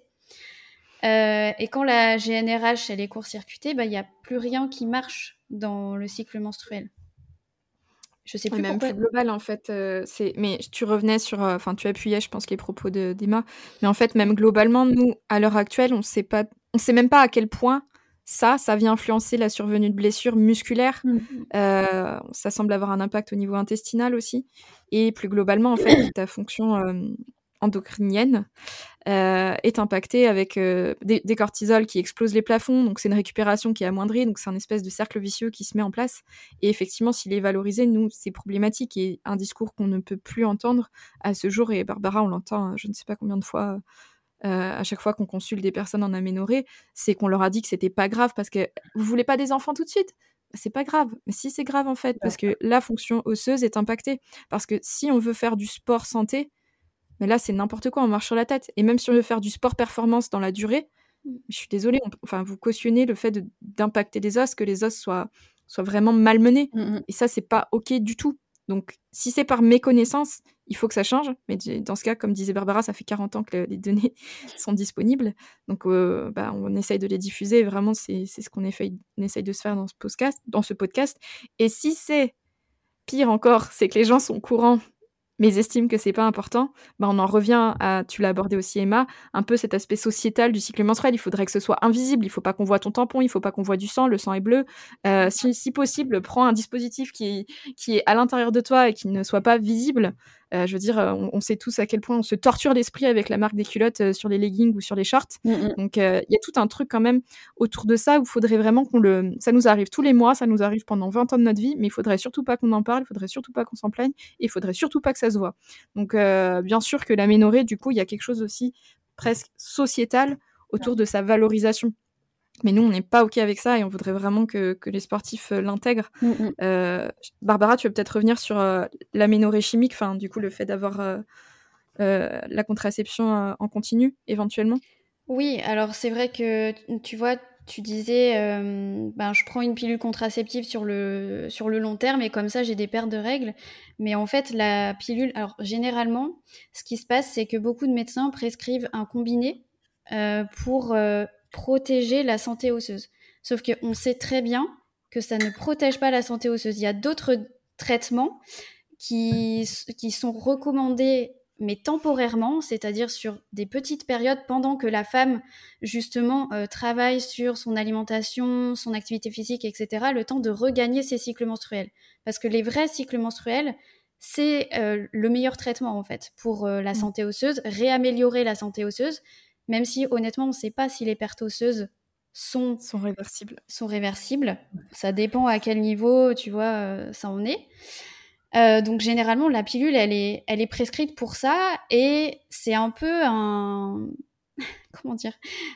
Euh, et quand la GNRH, elle est court-circuitée, bah, il n'y a plus rien qui marche dans le cycle menstruel. Je sais plus même plus global en fait. c'est mais tu revenais sur, enfin tu appuyais, je pense les propos d'Emma. Mais en fait, même globalement, nous à l'heure actuelle, on sait pas, on sait même pas à quel point ça, ça vient influencer la survenue de blessures musculaires. Mmh. Euh, ça semble avoir un impact au niveau intestinal aussi. Et plus globalement, en fait, ta fonction euh, endocrinienne euh, est impactée avec des, des, cortisols qui explosent les plafonds. Donc, c'est une récupération qui est amoindrie. Donc, c'est un espèce de cercle vicieux qui se met en place. Et effectivement, s'il est valorisé, nous, c'est problématique et un discours qu'on ne peut plus entendre à ce jour. Et Barbara, on l'entend, je ne sais pas combien de fois euh, à chaque fois qu'on consulte des personnes en aménorrhée, c'est qu'on leur a dit que c'était pas grave parce que vous voulez pas des enfants tout de suite c'est pas grave. Mais si c'est grave en fait, parce que la fonction osseuse est impactée. Parce que si on veut faire du sport santé, mais là c'est n'importe quoi, on marche sur la tête. Et même si on veut faire du sport performance dans la durée, mmh. je suis désolée, enfin vous cautionnez le fait d'impacter des os, que les os soient, soient vraiment malmenés. Mmh Et ça c'est pas ok du tout. Donc, si c'est par méconnaissance, il faut que ça change. Mais dans ce cas, comme disait Barbara, ça fait 40 ans que les données sont disponibles. Donc, euh, bah, on essaye de les diffuser. Vraiment, c'est ce qu'on essaye, essaye, de se faire dans ce, podcast, dans ce podcast. Et si c'est pire encore, c'est que les gens sont courants mais estiment que c'est pas important, bah on en revient à, tu l'as abordé aussi Emma, un peu cet aspect sociétal du cycle menstruel. Il faudrait que ce soit invisible, il faut pas qu'on voit ton tampon, il faut pas qu'on voit du sang, le sang est bleu. Euh, si, si, possible, prends un dispositif qui, qui est à l'intérieur de toi et qui ne soit pas visible. Euh, je veux dire, euh, on, sait tous à quel point on se torture l'esprit avec la marque des culottes euh, sur les leggings ou sur les shorts. Mm, mm. Donc, il y a tout un truc quand même autour de ça où il faudrait vraiment qu'on le. Ça nous arrive tous les mois, ça nous arrive pendant 20 ans de notre vie, mais il faudrait surtout pas qu'on en parle, il faudrait surtout pas qu'on s'en plaigne, et il faudrait surtout pas que ça se voit. Donc, bien sûr que l'aménorrhée, du coup, il y a quelque chose aussi presque sociétal autour de sa valorisation. Mais nous, on n'est pas OK avec ça et on voudrait vraiment que, les sportifs euh, l'intègrent. Mm, mm. Euh, Barbara, tu veux peut-être revenir sur euh, l'aménorrhée chimique, enfin, du coup, le fait d'avoir la contraception en continu, éventuellement? Oui, alors c'est vrai que, tu vois, tu disais, ben, je prends une pilule contraceptive sur le, sur le long terme et comme ça, j'ai des pertes de règles. Mais en fait, la pilule, alors généralement, ce qui se passe, c'est que beaucoup de médecins prescrivent un combiné pour protéger la santé osseuse. Sauf qu'on sait très bien que ça ne protège pas la santé osseuse. Il y a d'autres traitements qui, qui sont recommandés mais temporairement, c'est-à-dire sur des petites périodes pendant que la femme justement euh, travaille sur son alimentation, son activité physique, etc., le temps de regagner ses cycles menstruels. Parce que les vrais cycles menstruels, c'est le meilleur traitement en fait pour la mmh. santé osseuse, réaméliorer la santé osseuse, même si honnêtement on ne sait pas si les pertes osseuses sont, sont réversibles. Sont réversibles. Ça dépend à quel niveau, tu vois, ça en est. donc généralement la pilule elle est, elle est prescrite pour ça et c'est un peu un comment dire?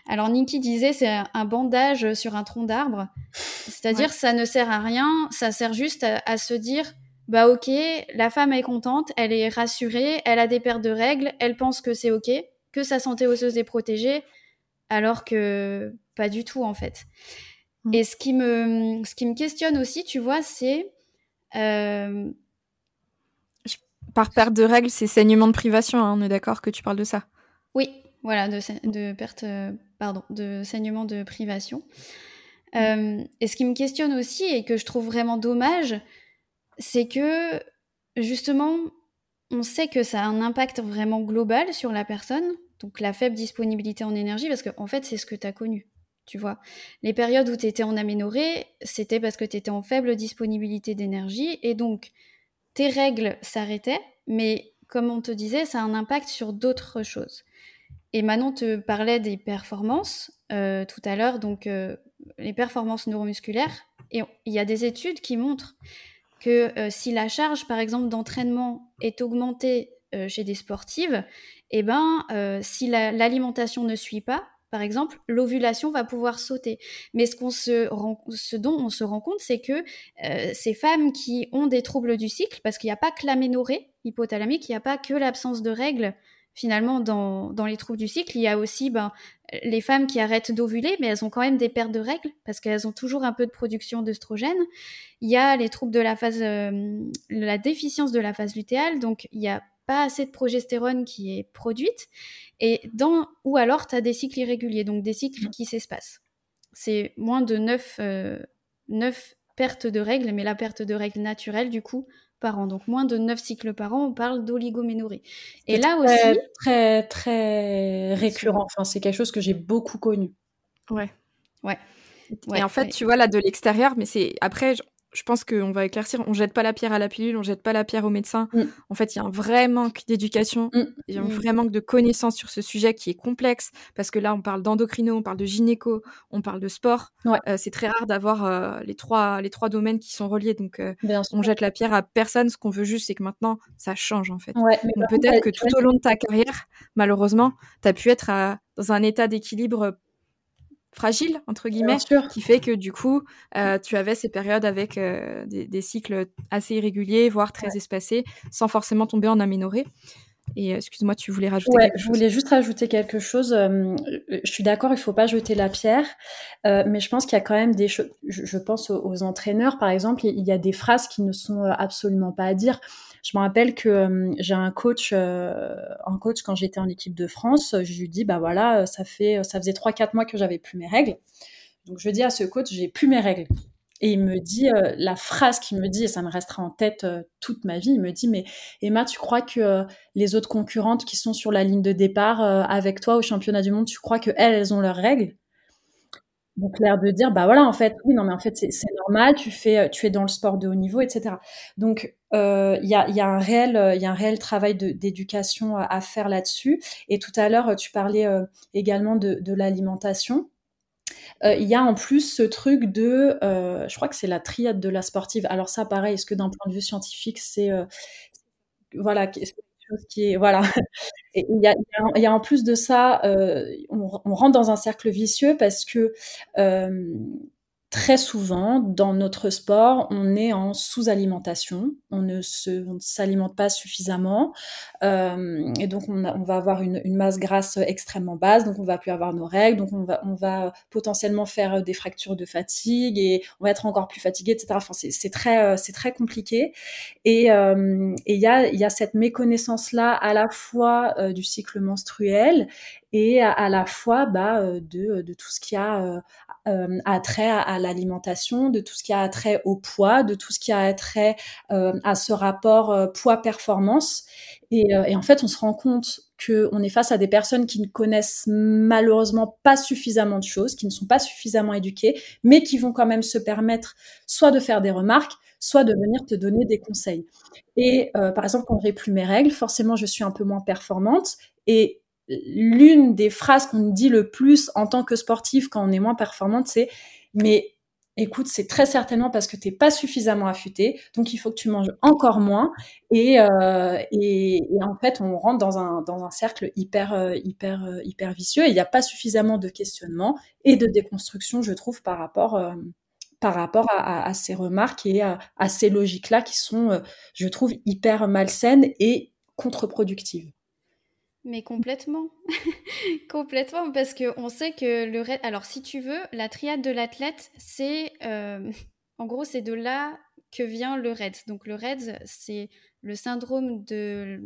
Alors Nikki disait c'est un bandage sur un tronc d'arbre, c'est-à-dire ça ne sert à rien, ça sert juste à se dire bah ok, la femme est contente, elle est rassurée, elle a des pertes de règles, elle pense que c'est ok, que sa santé osseuse est protégée, alors que pas du tout en fait. Mm. Et ce qui, me, ce qui me questionne aussi, tu vois, c'est... Euh, par perte de règles, c'est saignement de privation, hein, on est d'accord que tu parles de ça Oui, voilà, de, de perte, euh, pardon, de saignement de privation. Mm. Euh, et ce qui me questionne aussi et que je trouve vraiment dommage, c'est que justement, on sait que ça a un impact vraiment global sur la personne, donc la faible disponibilité en énergie, parce qu'en en fait, c'est ce que tu as connu. Tu vois, les périodes où tu étais en aménorrhée, c'était parce que tu étais en faible disponibilité d'énergie, et donc tes règles s'arrêtaient, mais comme on te disait, ça a un impact sur d'autres choses. Et Manon te parlait des performances euh, tout à l'heure, donc euh, les performances neuromusculaires, et il y a des études qui montrent que euh, si la charge, par exemple, d'entraînement est augmentée euh, chez des sportives, eh ben, euh, si l'alimentation ne suit pas, par exemple, l'ovulation va pouvoir sauter. Mais ce dont on se rend compte, c'est que ces femmes qui ont des troubles du cycle, parce qu'il n'y a pas que l'aménorrhée hypothalamique, il n'y a pas que l'absence de règles finalement dans, dans, les troubles du cycle, il y a aussi ben, les femmes qui arrêtent d'ovuler, mais elles ont quand même des pertes de règles parce qu'elles ont toujours un peu de production d'œstrogène. Il y a les troubles de la phase, euh, la déficience de la phase lutéale, donc il n'y a pas assez de progestérone qui est produite, et dans, ou alors tu as des cycles irréguliers, donc des cycles qui s'espacent. C'est moins de 9, 9 euh, pertes de règles, mais la perte de règles naturelle, du coup, par an. Donc moins de 9 cycles par an, on parle d'oligoménorrhée. Et là aussi. Très, très récurrent. Enfin, c'est quelque chose que j'ai beaucoup connu. Ouais. Ouais. Et en fait, tu vois, là, de l'extérieur, mais c'est. Après, je pense qu'on va éclaircir, on jette pas la pierre à la pilule, on jette pas la pierre au médecin. Mm. En fait, il y a un vrai manque d'éducation, mm. il y a un mm. vrai manque de connaissances sur ce sujet qui est complexe, parce que là, on parle d'endocrino, on parle de gynéco, on parle de sport. Euh, c'est très rare d'avoir euh, les, trois, les trois domaines qui sont reliés, donc euh, on jette la pierre à personne. Ce qu'on veut juste, c'est que maintenant, ça change, en fait. peut-être que tout au long de ta carrière, malheureusement, tu as pu être dans un état d'équilibre fragile entre guillemets qui fait que du coup euh, tu avais ces périodes avec euh, des, cycles assez irréguliers voire très espacés sans forcément tomber en aménorrhée et euh, excuse-moi tu voulais rajouter quelque chose? je voulais juste rajouter quelque chose je suis d'accord il faut pas jeter la pierre mais je pense qu'il y a quand même des choses je, pense aux, entraîneurs par exemple il y a des phrases qui ne sont absolument pas à dire je me rappelle que euh, j'ai un coach, euh, un coach quand j'étais en équipe de France, je lui dis bah voilà, ça fait, ça faisait trois quatre mois que j'avais plus mes règles. Donc je dis à ce coach, j'ai plus mes règles. Et il me dit euh, la phrase qu'il me dit, et ça me restera en tête toute ma vie, il me dit, mais Emma, tu crois que les autres concurrentes qui sont sur la ligne de départ avec toi au championnat du monde, tu crois qu'elles, elles ont leurs règles? Donc l'air de dire, bah voilà, en fait, oui, non, mais en fait, c'est normal, tu fais, tu es dans le sport de haut niveau, etc. Donc euh, il y, a, y, a, un réel, il y a un réel travail d'éducation à faire là-dessus. Et tout à l'heure, tu parlais euh, également de, de l'alimentation. Euh, il y a en plus ce truc de, je crois que c'est la triade de la sportive. Alors ça, pareil, est-ce que d'un point de vue scientifique, c'est voilà, qui est voilà. Il y a, y a, en plus de ça, euh, on, on, rentre dans un cercle vicieux parce que euh, très souvent, dans notre sport, on est en sous-alimentation, on ne s'alimente pas suffisamment, euh, et donc on, va avoir une, masse grasse extrêmement basse, donc on va plus avoir nos règles, donc on va, on va potentiellement faire des fractures de fatigue et on va être encore plus fatigué, etc. Enfin, c'est très, euh, très compliqué. Et euh, il y, a, y a cette méconnaissance-là à la fois du cycle menstruel et à, à la fois bah, de, de tout ce qu'il y a euh, trait à, l'alimentation, de tout ce qui a trait au poids, de tout ce qui a trait euh, à ce rapport euh, poids-performance. Et, et, en fait, on se rend compte qu'on est face à des personnes qui ne connaissent malheureusement pas suffisamment de choses, qui ne sont pas suffisamment éduquées, mais qui vont quand même se permettre soit de faire des remarques, soit de venir te donner des conseils. Et par exemple, quand j'ai plus mes règles, forcément, je suis un peu moins performante. Et l'une des phrases qu'on dit le plus en tant que sportif quand on est moins performante, c'est mais écoute, c'est très certainement parce que tu n'es pas suffisamment affûté, donc il faut que tu manges encore moins. Et, euh, et, en fait, on rentre dans un, dans un cercle hyper, euh, hyper, euh, hyper vicieux. Il n'y a pas suffisamment de questionnement et de déconstruction, je trouve, par rapport, par rapport à, ces remarques et à ces logiques-là qui sont, je trouve, hyper malsaines et contre-productives. Mais complètement. complètement, parce qu'on sait que le raid. Alors, si tu veux, la triade de l'athlète, c'est. Euh, en gros, c'est de là que vient le RAID. Donc, le RAID, c'est le syndrome de.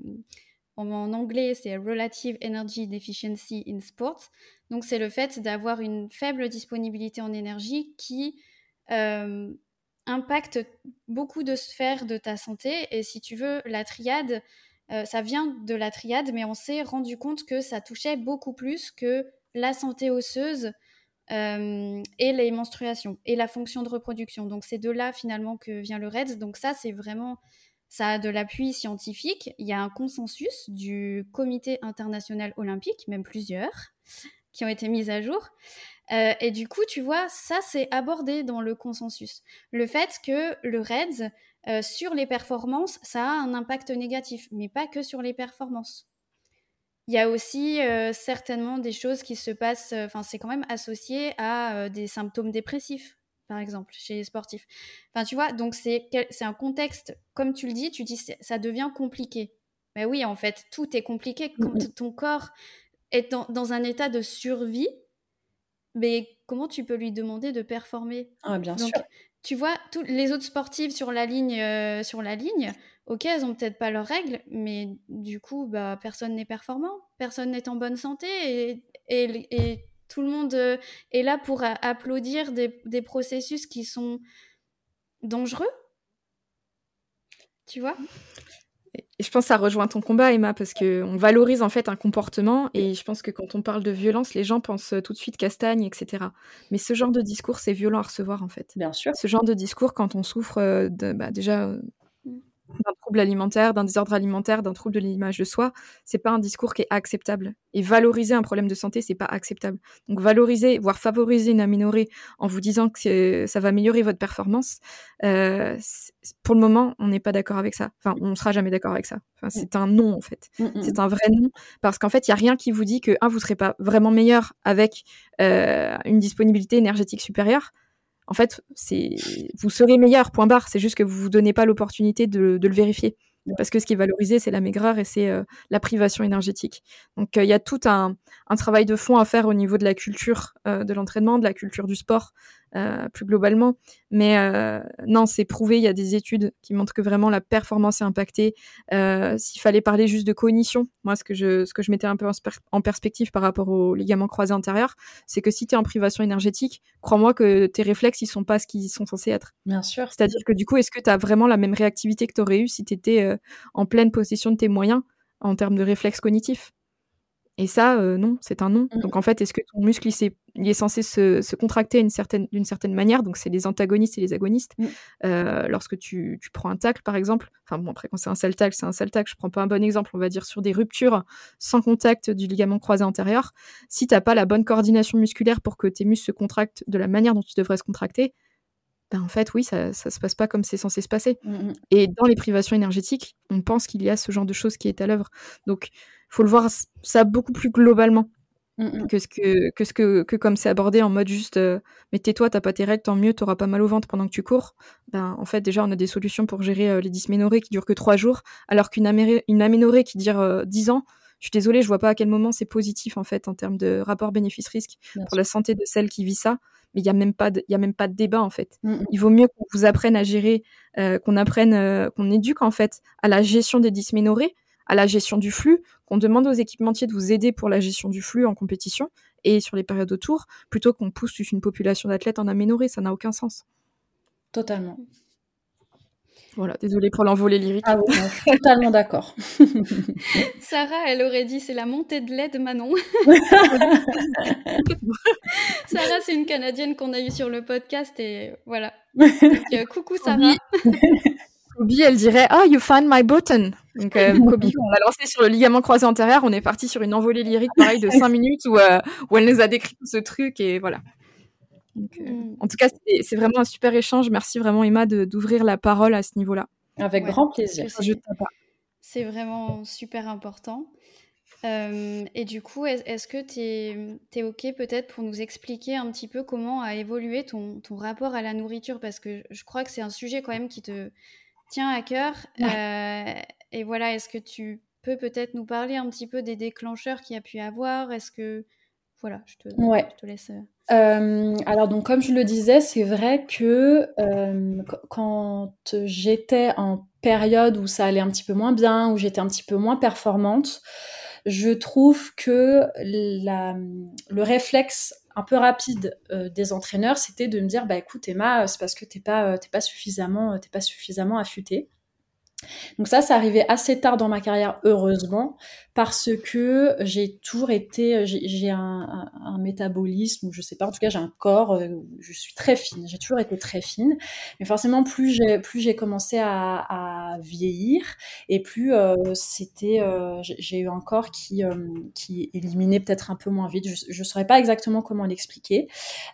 En anglais, c'est Relative Energy Deficiency in Sport. Donc, c'est le fait d'avoir une faible disponibilité en énergie qui euh, impacte beaucoup de sphères de ta santé. Et si tu veux, la triade, euh, ça vient de la triade, mais on s'est rendu compte que ça touchait beaucoup plus que la santé osseuse euh, et les menstruations et la fonction de reproduction. Donc c'est de là finalement que vient le REDS. Donc ça c'est vraiment ça a de l'appui scientifique. Il y a un consensus du Comité international olympique, même plusieurs, qui ont été mis à jour. Euh, et du coup, tu vois, ça c'est abordé dans le consensus. Le fait que le REDS euh, sur les performances, ça a un impact négatif, mais pas que sur les performances. Il y a aussi euh, certainement des choses qui se passent, euh, enfin c'est quand même associé à des symptômes dépressifs, par exemple, chez les sportifs. Enfin tu vois, donc c'est un contexte, comme tu le dis, tu dis ça devient compliqué. Mais oui, en fait, tout est compliqué quand ton corps est dans, un état de survie. Mais comment tu peux lui demander de performer? Ah, bien sûr tu vois, les autres sportives sur la ligne, euh, sur ok, elles ont peut-être pas leurs règles, mais du coup, bah, personne n'est performant, personne n'est en bonne santé et, tout le monde euh, est là pour applaudir des, processus qui sont dangereux. Tu vois? Et je pense que ça rejoint ton combat, Emma, parce qu'on valorise en fait un comportement, et je pense que quand on parle de violence, les gens pensent tout de suite castagne, etc. Mais ce genre de discours, c'est violent à recevoir, en fait. Bien sûr. Ce genre de discours, quand on souffre euh, de, bah, déjà euh, d'un trouble alimentaire, d'un désordre alimentaire, d'un trouble de l'image de soi, c'est pas un discours qui est acceptable. Et valoriser un problème de santé, c'est pas acceptable. Donc valoriser, voire favoriser une aménorrhée en vous disant que ça va améliorer votre performance, euh, pour le moment, on n'est pas d'accord avec ça. Enfin, on sera jamais d'accord avec ça. Enfin, mm. c'est un non en fait. Mm, mm, c'est un vrai non parce qu'en fait, il y a rien qui vous dit que un, vous serez pas vraiment meilleur avec euh, une disponibilité énergétique supérieure en fait, c'est vous serez meilleur, point barre. C'est juste que vous vous donnez pas l'opportunité de, le vérifier. Parce que ce qui est valorisé, c'est la maigreur et c'est euh, la privation énergétique. Donc euh, il y a tout un, travail de fond à faire au niveau de la culture euh, de l'entraînement, de la culture du sport, euh, plus globalement. Mais euh, non, c'est prouvé, il y a des études qui montrent que vraiment la performance est impactée. Euh, s'il fallait parler juste de cognition, moi, ce que je, ce que je mettais un peu en, perspective par rapport aux ligaments croisés antérieurs, c'est que si tu es en privation énergétique, crois-moi que tes réflexes, ils sont pas ce qu'ils sont censés être. Bien sûr. C'est-à-dire que du coup, est-ce que tu as vraiment la même réactivité que tu aurais eu si tu étais en pleine possession de tes moyens en termes de réflexes cognitifs? Et ça, non, c'est un non. Mmh. Donc en fait, est-ce que ton muscle, il, est censé se, contracter d'une certaine, certaine manière Donc c'est les antagonistes et les agonistes. Mmh. lorsque tu, prends un tacle, par exemple, enfin bon, après quand c'est un sale tacle, c'est un sale tacle, je prends pas un bon exemple, on va dire sur des ruptures sans contact du ligament croisé antérieur, si tu n'as pas la bonne coordination musculaire pour que tes muscles se contractent de la manière dont tu devrais se contracter, ben en fait, oui, ça, ça se passe pas comme c'est censé se passer. Mmh, et dans les privations énergétiques, on pense qu'il y a ce genre de choses qui est à l'œuvre. Donc, faut le voir ça beaucoup plus globalement mmh, mmh. que ce que, que ce que, que comme c'est abordé en mode juste euh, mais tais-toi, t'as pas tes règles, tant mieux, t'auras pas mal au ventre pendant que tu cours. Ben en fait déjà on a des solutions pour gérer euh, les dysménorrhées qui durent que trois jours, alors qu'une une aménorrhée qui dure euh, dix ans, je suis désolée, je vois pas à quel moment c'est positif en fait en termes de rapport bénéfice-risque pour la santé de celle qui vit ça. Mais il y a même pas de, il y a même pas de débat en fait. Mmh, il vaut mieux qu'on vous apprenne à gérer, qu'on apprenne, qu'on éduque en fait à la gestion des dysménorrhées, à la gestion du flux, qu'on demande aux équipementiers de vous aider pour la gestion du flux en compétition et sur les périodes autour, plutôt qu'on pousse toute une population d'athlètes en aménorrhée. Ça n'a aucun sens. Totalement. Voilà, désolée pour l'envolée lyrique. Ah oui, totalement d'accord. Sarah, elle aurait dit c'est la montée de lait de Manon. Sarah, c'est une Canadienne qu'on a eue sur le podcast et voilà. Donc, euh, coucou Sarah. Elle dirait Ah, you find my button. Donc, euh, Kobe, on l'a lancé sur le ligament croisé antérieur. On est parti sur une envolée lyrique, pareil, de 5 minutes où, euh, où elle nous a décrit tout ce truc. Et voilà. Donc, euh, Mm. En tout cas, c'est- vraiment un super échange. Merci vraiment, Emma, d'ouvrir la parole à ce niveau-là. Avec Ouais, grand plaisir. c'est- t'en parle. C'est vraiment super important. Euh, et du coup, est- est-ce que tu es, OK peut-être pour nous expliquer un petit peu comment a évolué ton, ton rapport à la nourriture? Parce que je crois que c'est un sujet quand même qui te tient à cœur. Euh, et voilà, est-ce que tu peux peut-être nous parler un petit peu des déclencheurs qu'il y a pu avoir? Est-ce que... Voilà, je te, Ouais. je te laisse... euh, Euh, alors donc comme je le disais, c'est vrai que euh, qu- quand j'étais en période où ça allait un petit peu moins bien, où j'étais un petit peu moins performante, je trouve que la, le réflexe un peu rapide euh, des entraîneurs, c'était de me dire bah écoute Emma, c'est parce que t'es pas t'es pas suffisamment t'es pas suffisamment affûtée. Donc ça, ça arrivait assez tard dans ma carrière, heureusement, parce que j'ai toujours été, j'ai un, un- métabolisme, je sais pas, en tout cas j'ai un corps, euh, je suis très fine, j'ai toujours été très fine, mais forcément plus j'ai plus j'ai commencé à, vieillir, et plus euh, c'était, euh, j'ai eu un corps qui qui éliminait peut-être un peu moins vite, je je saurais pas exactement comment l'expliquer,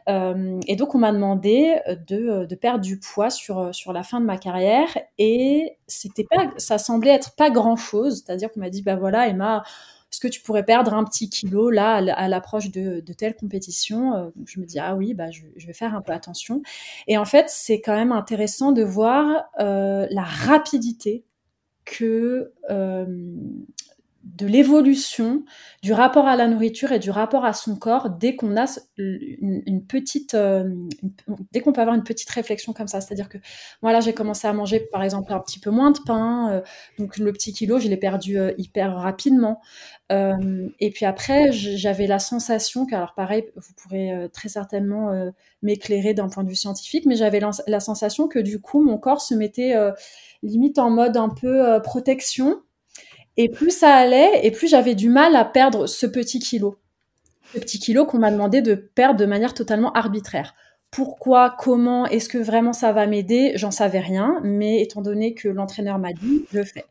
et donc on m'a demandé de, de perdre du poids sur sur la fin de ma carrière, et c'était pas, ça semblait être pas grand chose, c'est-à-dire qu'on m'a dit bah voilà Emma, est-ce que tu pourrais perdre un petit kilo là à l'approche de, telle compétition Euh, Je me dis ah oui bah je, je vais faire un peu attention. Et en fait c'est quand même intéressant de voir euh, la rapidité que euh, de l'évolution du rapport à la nourriture et du rapport à son corps dès qu'on a une, petite euh, dès qu'on peut avoir une petite réflexion comme ça. C'est à dire que moi là j'ai commencé à manger par exemple un petit peu moins de pain euh, donc le petit kilo je l'ai perdu euh, hyper rapidement. Et puis après j'avais la sensation que alors pareil vous pourrez très certainement m'éclairer d'un point de vue scientifique mais j'avais la, la sensation que du coup mon corps se mettait limite en mode un peu protection et plus ça allait, et plus j'avais du mal à perdre ce petit kilo. Ce petit kilo qu'on m'a demandé de perdre de manière totalement arbitraire. Pourquoi, comment, est-ce que vraiment ça va m'aider? J'en savais rien, mais étant donné que l'entraîneur m'a dit, je fais.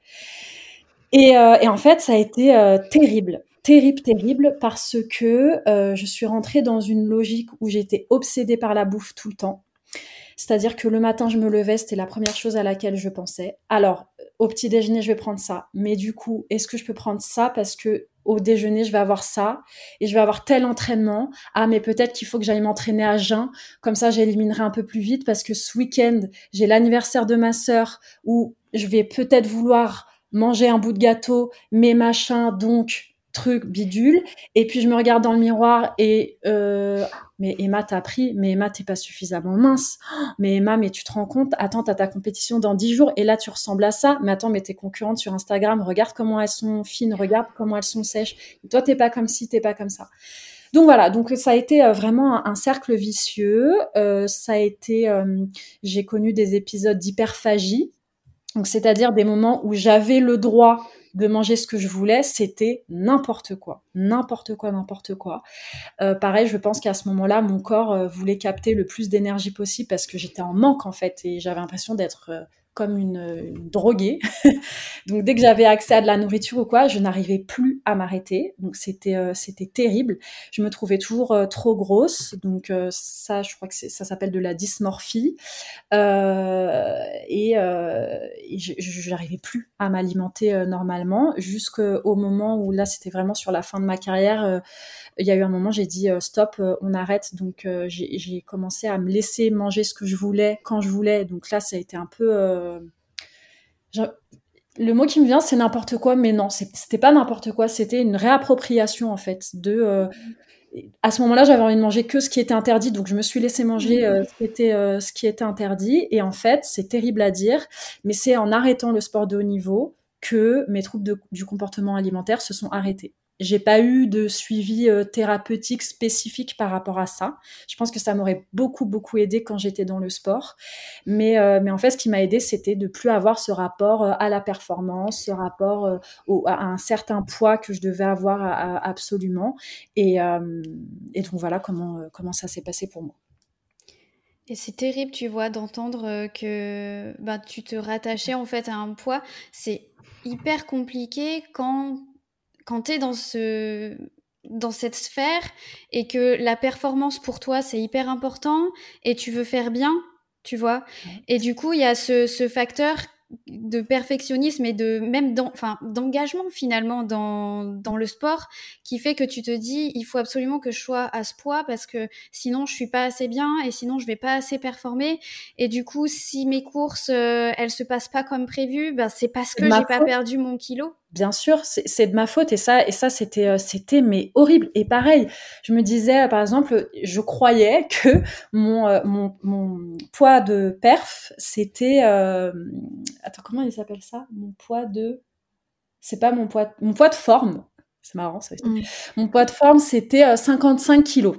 Et, euh, et en fait, ça a été euh, terrible, terrible, terrible, parce que euh, je suis rentrée dans une logique où j'étais obsédée par la bouffe tout le temps. C'est-à-dire que le matin, je me levais, c'était la première chose à laquelle je pensais. Alors, au petit déjeuner, je vais prendre ça. Mais du coup, est-ce que je peux prendre ça parce que au déjeuner, je vais avoir ça et je vais avoir tel entraînement? Ah, mais peut-être qu'il faut que j'aille m'entraîner à jeun. Comme ça, j'éliminerai un peu plus vite parce que ce week-end, j'ai l'anniversaire de ma sœur où je vais peut-être vouloir manger un bout de gâteau, mais machin, donc truc bidule. Et puis je me regarde dans le miroir et euh, mais Emma t'as pris, mais Emma t'es pas suffisamment mince. Oh, mais Emma, mais tu te rends compte, attends, t'as ta compétition dans 10 jours et là tu ressembles à ça. Mais attends, mais tes concurrentes sur Instagram, regarde comment elles sont fines, regarde comment elles sont sèches. Toi t'es pas comme ci, t'es pas comme ça. Donc voilà, donc ça a été euh, vraiment un, un cercle vicieux. Euh, ça a été, euh, j'ai connu des épisodes d'hyperphagie, donc c'est-à-dire des moments où j'avais le droit de manger ce que je voulais, c'était n'importe quoi, n'importe quoi, n'importe quoi. Euh, pareil, je pense qu'à ce moment-là, mon corps euh, voulait capter le plus d'énergie possible parce que j'étais en manque en fait et j'avais l'impression d'être euh, comme une, droguée. Donc dès que j'avais accès à de la nourriture ou quoi, je n'arrivais plus à m'arrêter. Donc c'était euh, c'était terrible. Je me trouvais toujours euh, trop grosse. Donc euh, ça, je crois que ça s'appelle de la dysmorphie. Et, et je n'arrivais plus à m'alimenter normalement jusqu'au moment où là, c'était vraiment sur la fin de ma carrière. il y a eu un moment, j'ai dit stop, on arrête. Donc j'ai commencé à me laisser manger ce que je voulais quand je voulais. Donc là, ça a été un peu genre, le mot qui me vient, c'est n'importe quoi, mais non, c'était pas n'importe quoi, c'était une réappropriation en fait euh, à ce moment-là, j'avais envie de manger que ce qui était interdit, donc je me suis laissé manger euh, euh, ce qui était interdit. Et en fait, c'est terrible à dire, mais c'est en arrêtant le sport de haut niveau que mes troubles du comportement alimentaire se sont arrêtés. J'ai pas eu de suivi euh, thérapeutique spécifique par rapport à ça. Je pense que ça m'aurait beaucoup beaucoup aidé quand j'étais dans le sport. Mais euh, mais en fait, ce qui m'a aidé, c'était de plus avoir ce rapport euh, à la performance, ce rapport au, à un certain poids que je devais avoir absolument. Et, et donc voilà comment comment ça s'est passé pour moi. Et c'est terrible, tu vois, d'entendre que bah, tu te rattachais en fait à un poids. C'est hyper compliqué quand quand tu es dans ce dans cette sphère et que la performance pour toi c'est hyper important et tu veux faire bien, tu vois. Et du coup, il y a ce, ce facteur de perfectionnisme et de même enfin d'engagement finalement dans, dans le sport qui fait que tu te dis il faut absolument que je sois à ce poids parce que sinon je suis pas assez bien et sinon je vais pas assez performer. Et du coup si mes courses euh, elles se passent pas comme prévu ben c'est parce que j'ai pas perdu mon kilo bien sûr, c'est de ma faute et ça, et ça c'était, euh, c'était mais horrible. Et pareil, je me disais, par exemple, je croyais que mon, euh, mon, mon poids de perf, c'était, euh, attends, comment il s'appelle ça? Mon poids de, c'est pas mon poids, mon poids de forme. C'est marrant ça. Mmh. Mon poids de forme, c'était 55 kilos.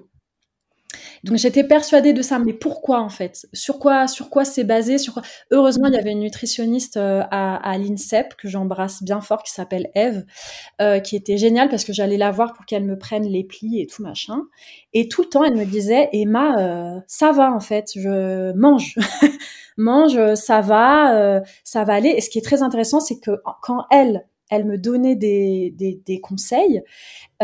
Donc j'étais persuadée de ça, mais pourquoi en fait? Sur quoi, sur quoi c'est basé? Sur quoi? Heureusement, il y avait une nutritionniste euh, à, l'INSEP que j'embrasse bien fort, qui s'appelle Eve, euh, qui était géniale parce que j'allais la voir pour qu'elle me prenne les plis et tout machin. Et tout le temps, elle me disait Emma, euh, ça va en fait, je mange, mange, ça va, ça va aller. Et ce qui est très intéressant, c'est que quand elle elle me donnait des, des conseils,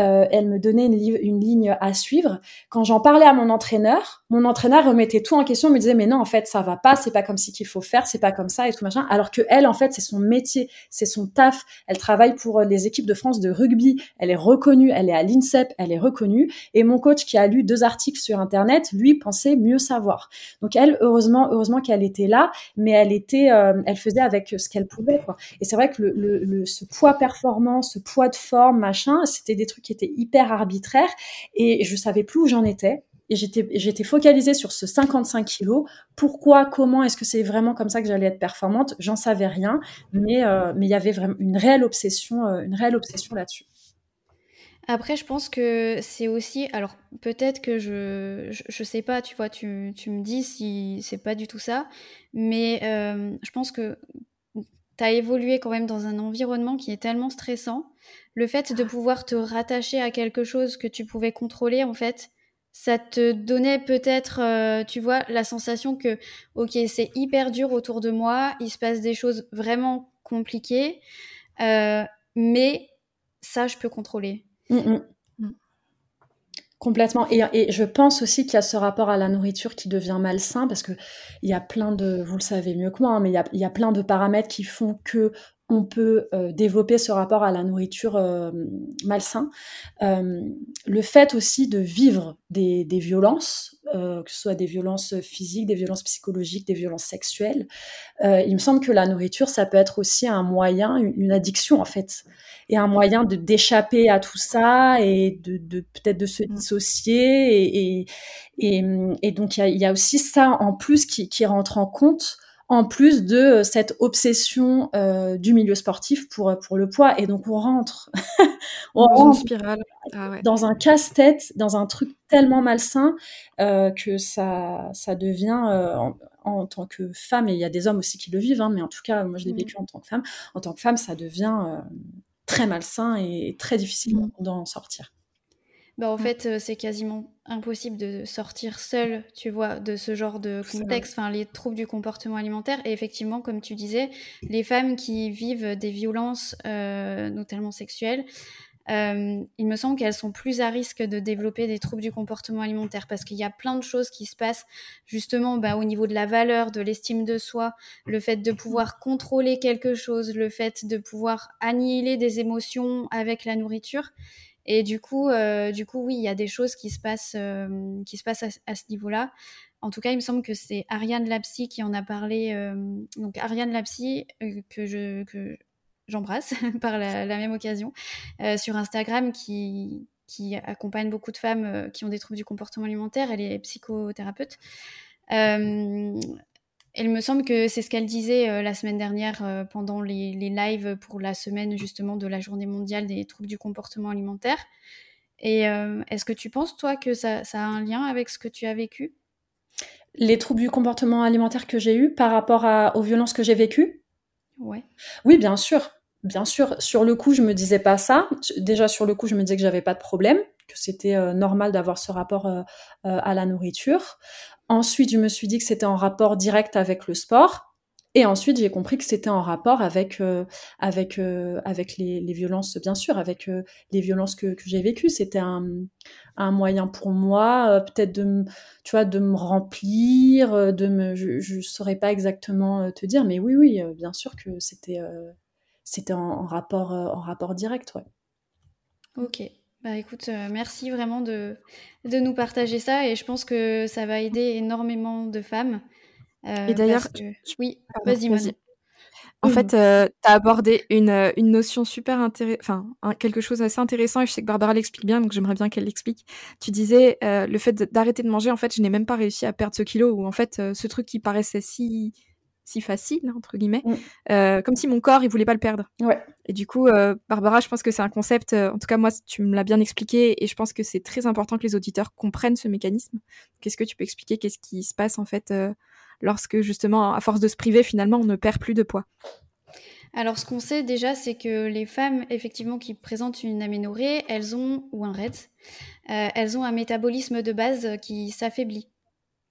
euh, elle me donnait une, ligne à suivre. Quand j'en parlais à mon entraîneur, mon entraîneur remettait tout en question, me disait mais non en fait ça va pas, c'est pas comme ci qu'il faut faire, c'est pas comme ça et tout machin. Alors que elle en fait c'est son métier, c'est son taf. Elle travaille pour euh, les équipes de France de rugby, elle est reconnue, elle est à l'INSEP, elle est reconnue. Et mon coach qui a lu deux articles sur internet, lui pensait mieux savoir. Donc elle heureusement heureusement qu'elle était là, mais elle était, euh, elle faisait avec ce qu'elle pouvait quoi. Et c'est vrai que le, le, le, ce poids performance, ce poids de forme machin, c'était des trucs qui était hyper arbitraire et je savais plus où j'en étais. Et j'étais, j'étais focalisée sur ce 55 kilos. Pourquoi, comment, est-ce que c'est vraiment comme ça que j'allais être performante? J'en savais rien, mais euh, mais il y avait vraiment une réelle obsession, euh, une réelle obsession là-dessus. Après, je pense que c'est aussi, alors peut-être que je, je, sais pas, tu vois, tu, tu me dis si c'est pas du tout ça, mais euh, je pense que tu as évolué quand même dans un environnement qui est tellement stressant. Le fait de pouvoir te rattacher à quelque chose que tu pouvais contrôler, en fait, ça te donnait peut-être, euh, tu vois, la sensation que, ok, c'est hyper dur autour de moi, il se passe des choses vraiment compliquées, euh, mais ça, je peux contrôler. Mmh, mmh. Complètement. Et, je pense aussi qu'il y a ce rapport à la nourriture qui devient malsain parce que il y a plein de, vous le savez mieux que moi, hein, mais il y a, il y a plein de paramètres qui font que on peut euh, développer ce rapport à la nourriture euh, malsain. Euh, le fait aussi de vivre des, des violences, que ce soit des violences physiques, des violences psychologiques, des violences sexuelles, il me semble que la nourriture, ça peut être aussi un moyen, une addiction en fait, et un moyen de d'échapper à tout ça et de, de peut-être de se mmh. dissocier. Et, et, et, donc il y a, y a, aussi ça en plus qui, qui rentre en compte en plus de euh, cette obsession euh, du milieu sportif pour euh, pour le poids et donc on rentre on dans rentre spirale ah ouais. dans un casse-tête dans un truc tellement malsain euh, que ça ça devient euh, en, en, tant que femme et il y a des hommes aussi qui le vivent hein, mais en tout cas moi je l'ai mmh. vécu en tant que femme en tant que femme ça devient très malsain et très difficile mmh. d'en sortir bah, en mmh. fait, euh, c'est quasiment impossible de sortir seul, tu vois, de ce genre de contexte, enfin, les troubles du comportement alimentaire. Et effectivement, comme tu disais, les femmes qui vivent des violences, euh, notamment sexuelles, euh, il me semble qu'elles sont plus à risque de développer des troubles du comportement alimentaire parce qu'il y a plein de choses qui se passent justement bah, au niveau de la valeur, de l'estime de soi, le fait de pouvoir contrôler quelque chose, le fait de pouvoir annihiler des émotions avec la nourriture. Et du coup, euh, du coup, oui, il y a des choses qui se passent, euh, qui se passent à, ce niveau-là. En tout cas, il me semble que c'est Ariane Lapsy qui en a parlé. Euh, donc Ariane Lapsy que je que j'embrasse par la, même occasion sur Instagram, qui accompagne beaucoup de femmes qui ont des troubles du comportement alimentaire. Elle est psychothérapeute. Il me semble que c'est ce qu'elle disait la semaine dernière pendant les, les, lives pour la semaine justement de la journée mondiale des troubles du comportement alimentaire. Et est-ce que tu penses, toi, que ça, ça, a un lien avec ce que tu as vécu? Les troubles du comportement alimentaire que j'ai eu par rapport à, aux violences que j'ai vécues? Ouais. Oui, bien sûr. Bien sûr, sur le coup, je me disais pas ça. Déjà, sur le coup, je me disais que j'avais pas de problème, que c'était euh, normal d'avoir ce rapport euh, euh, à la nourriture. Ensuite, je me suis dit que c'était en rapport direct avec le sport. Et ensuite, j'ai compris que c'était en rapport avec avec avec les, les, violences, bien sûr, avec les violences que, que j'ai vécues. C'était un, un moyen pour moi, peut-être de me, de me remplir, de me, je, je saurais pas exactement te dire, mais oui, oui, bien sûr que c'était c'était en, rapport, euh, en rapport direct, ouais. Ok. Bah écoute, euh, merci vraiment de, de nous partager ça et je pense que ça va aider énormément de femmes. Euh, et d'ailleurs, oui, vas-y, vas En fait, tu as abordé une, une notion super intéressante, enfin, quelque chose d'assez intéressant, et je sais que Barbara l'explique bien, donc j'aimerais bien qu'elle l'explique. Tu disais, le fait d'arrêter de manger, en fait, je n'ai même pas réussi à perdre ce kilo, ou en fait, ce truc qui paraissait si, si facile entre guillemets, mm. euh, comme si mon corps il voulait pas le perdre. Ouais. Et du coup, euh, Barbara, je pense que c'est un concept. Euh, en tout cas, moi, tu me l'as bien expliqué, et je pense que c'est très important que les auditeurs comprennent ce mécanisme. Qu'est-ce que tu peux expliquer? Qu'est-ce qui se passe en fait lorsque justement, à force de se priver, finalement, on ne perd plus de poids? Alors, ce qu'on sait déjà, c'est que les femmes, effectivement, qui présentent une aménorrhée, elles ont, ou un RED, elles ont un métabolisme de base qui s'affaiblit.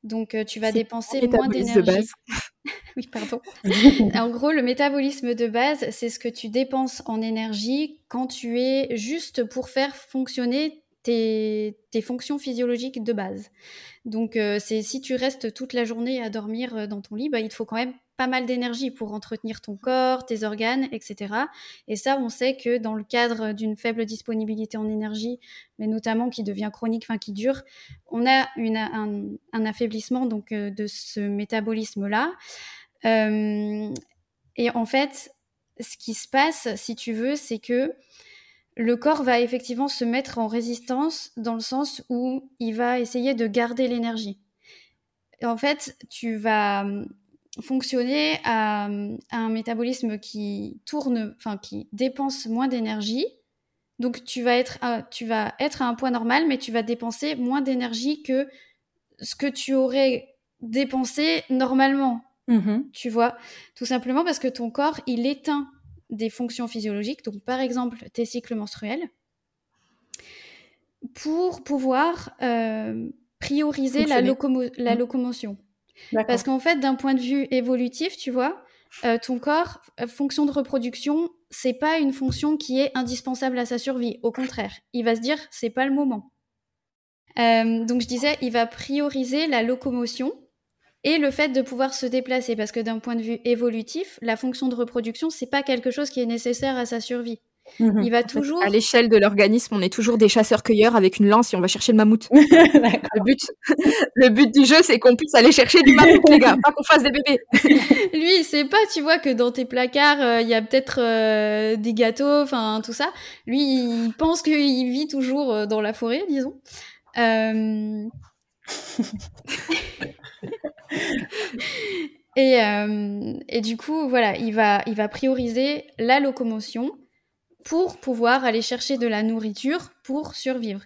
Donc, tu vas dépenser moins d'énergie. oui, pardon. en gros, le métabolisme de base, c'est ce que tu dépenses en énergie quand tu es juste pour faire fonctionner tes, fonctions physiologiques de base. Donc, euh, c'est si tu restes toute la journée à dormir euh, dans ton lit, bah, il te faut quand même pas mal d'énergie pour entretenir ton corps, tes organes, etc. Et ça, on sait que dans le cadre d'une faible disponibilité en énergie, mais notamment qui devient chronique, enfin qui dure, on a une, un, affaiblissement donc euh, de ce métabolisme-là. Euh, et en fait, ce qui se passe, si tu veux, c'est que le corps va effectivement se mettre en résistance dans le sens où il va essayer de garder l'énergie. En fait, tu vas hum, fonctionner à, un métabolisme qui tourne, enfin qui dépense moins d'énergie. Donc tu vas être, tu vas être à un point normal, mais tu vas dépenser moins d'énergie que ce que tu aurais dépensé normalement. Mm-hmm. Tu vois, tout simplement parce que ton corps, il éteint des fonctions physiologiques, donc par exemple tes cycles menstruels, pour pouvoir euh, prioriser la, la, mm. locomotion. Parce qu'en fait, d'un point de vue évolutif, tu vois, euh, ton corps, euh, fonction de reproduction, c'est pas une fonction qui est indispensable à sa survie. Au contraire, il va se dire, c'est pas le moment. donc je disais, il va prioriser la locomotion et le fait de pouvoir se déplacer, parce que d'un point de vue évolutif, la fonction de reproduction, c'est pas quelque chose qui est nécessaire à sa survie. Mhm. Il va toujours. à l'échelle de l'organisme, on est toujours des chasseurs-cueilleurs avec une lance et on va chercher le mammouth. le, but, le but du jeu, c'est qu'on puisse aller chercher du mammouth, les gars, pas qu'on fasse des bébés. Lui, il sait pas, tu vois, que dans tes placards, euh, il y a peut-être euh, des gâteaux, enfin tout ça. Lui, il pense qu'il vit toujours euh, dans la forêt, disons. et, et, du coup, voilà, il va, il va prioriser la locomotion pour pouvoir aller chercher de la nourriture pour survivre.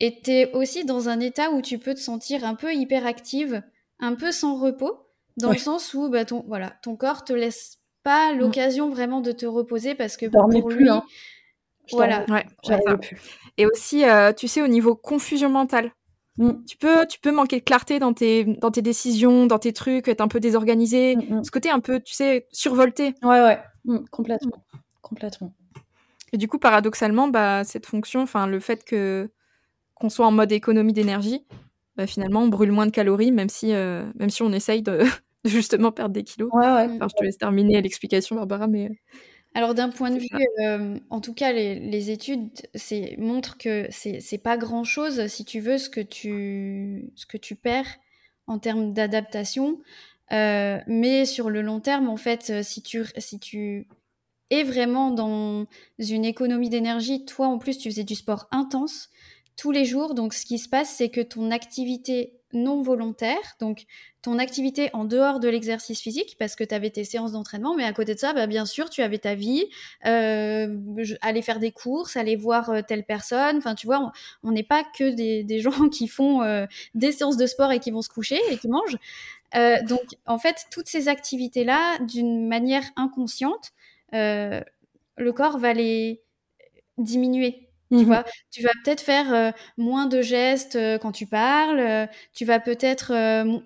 Et tu es aussi dans un état où tu peux te sentir un peu hyperactive, un peu sans repos, dans le sens où bah, ton, voilà, ton corps te laisse pas mm. l'occasion vraiment de te reposer parce que pour plus, lui, hein. voilà. Et aussi, euh, tu sais, au niveau confusion mentale, mm. tu, peux, tu peux manquer de clarté dans tes, dans tes décisions, dans tes trucs, être un peu désorganisé. Mm, Ce côté un peu, tu sais, survolté. Ouais, ouais, complètement. Complètement. Et du coup, paradoxalement, bah, cette fonction, enfin, le fait que qu'on soit en mode économie d'énergie, bah, finalement, on brûle moins de calories, même si, euh, même si on essaye de, justement perdre des kilos. Ouais, ouais. je te laisse terminer l'explication, Barbara, mais. Euh, Alors d'un point de vue, euh, en tout cas, les, les études montrent que c'est pas grand chose, si tu veux, ce que tu, ce que tu perds en termes d'adaptation. mais sur le long terme, en fait, si tu, si tu et vraiment dans une économie d'énergie. Toi, en plus, tu faisais du sport intense. tous les jours. Donc, ce qui se passe, c'est que ton activité non volontaire, donc ton activité en dehors de l'exercice physique, parce que tu avais tes séances d'entraînement, mais à côté de ça, bah, bien sûr, tu avais ta vie, euh, aller faire des courses, aller voir euh, telle personne. Enfin, tu vois, on n'est pas que des, gens qui font euh, des séances de sport et qui vont se coucher et qui mangent. Donc, en fait, toutes ces activités-là, d'une manière inconsciente, le corps va les diminuer. Tu mmh vois, tu vas peut-être faire euh, moins de gestes euh, quand tu parles, euh, tu vas peut-être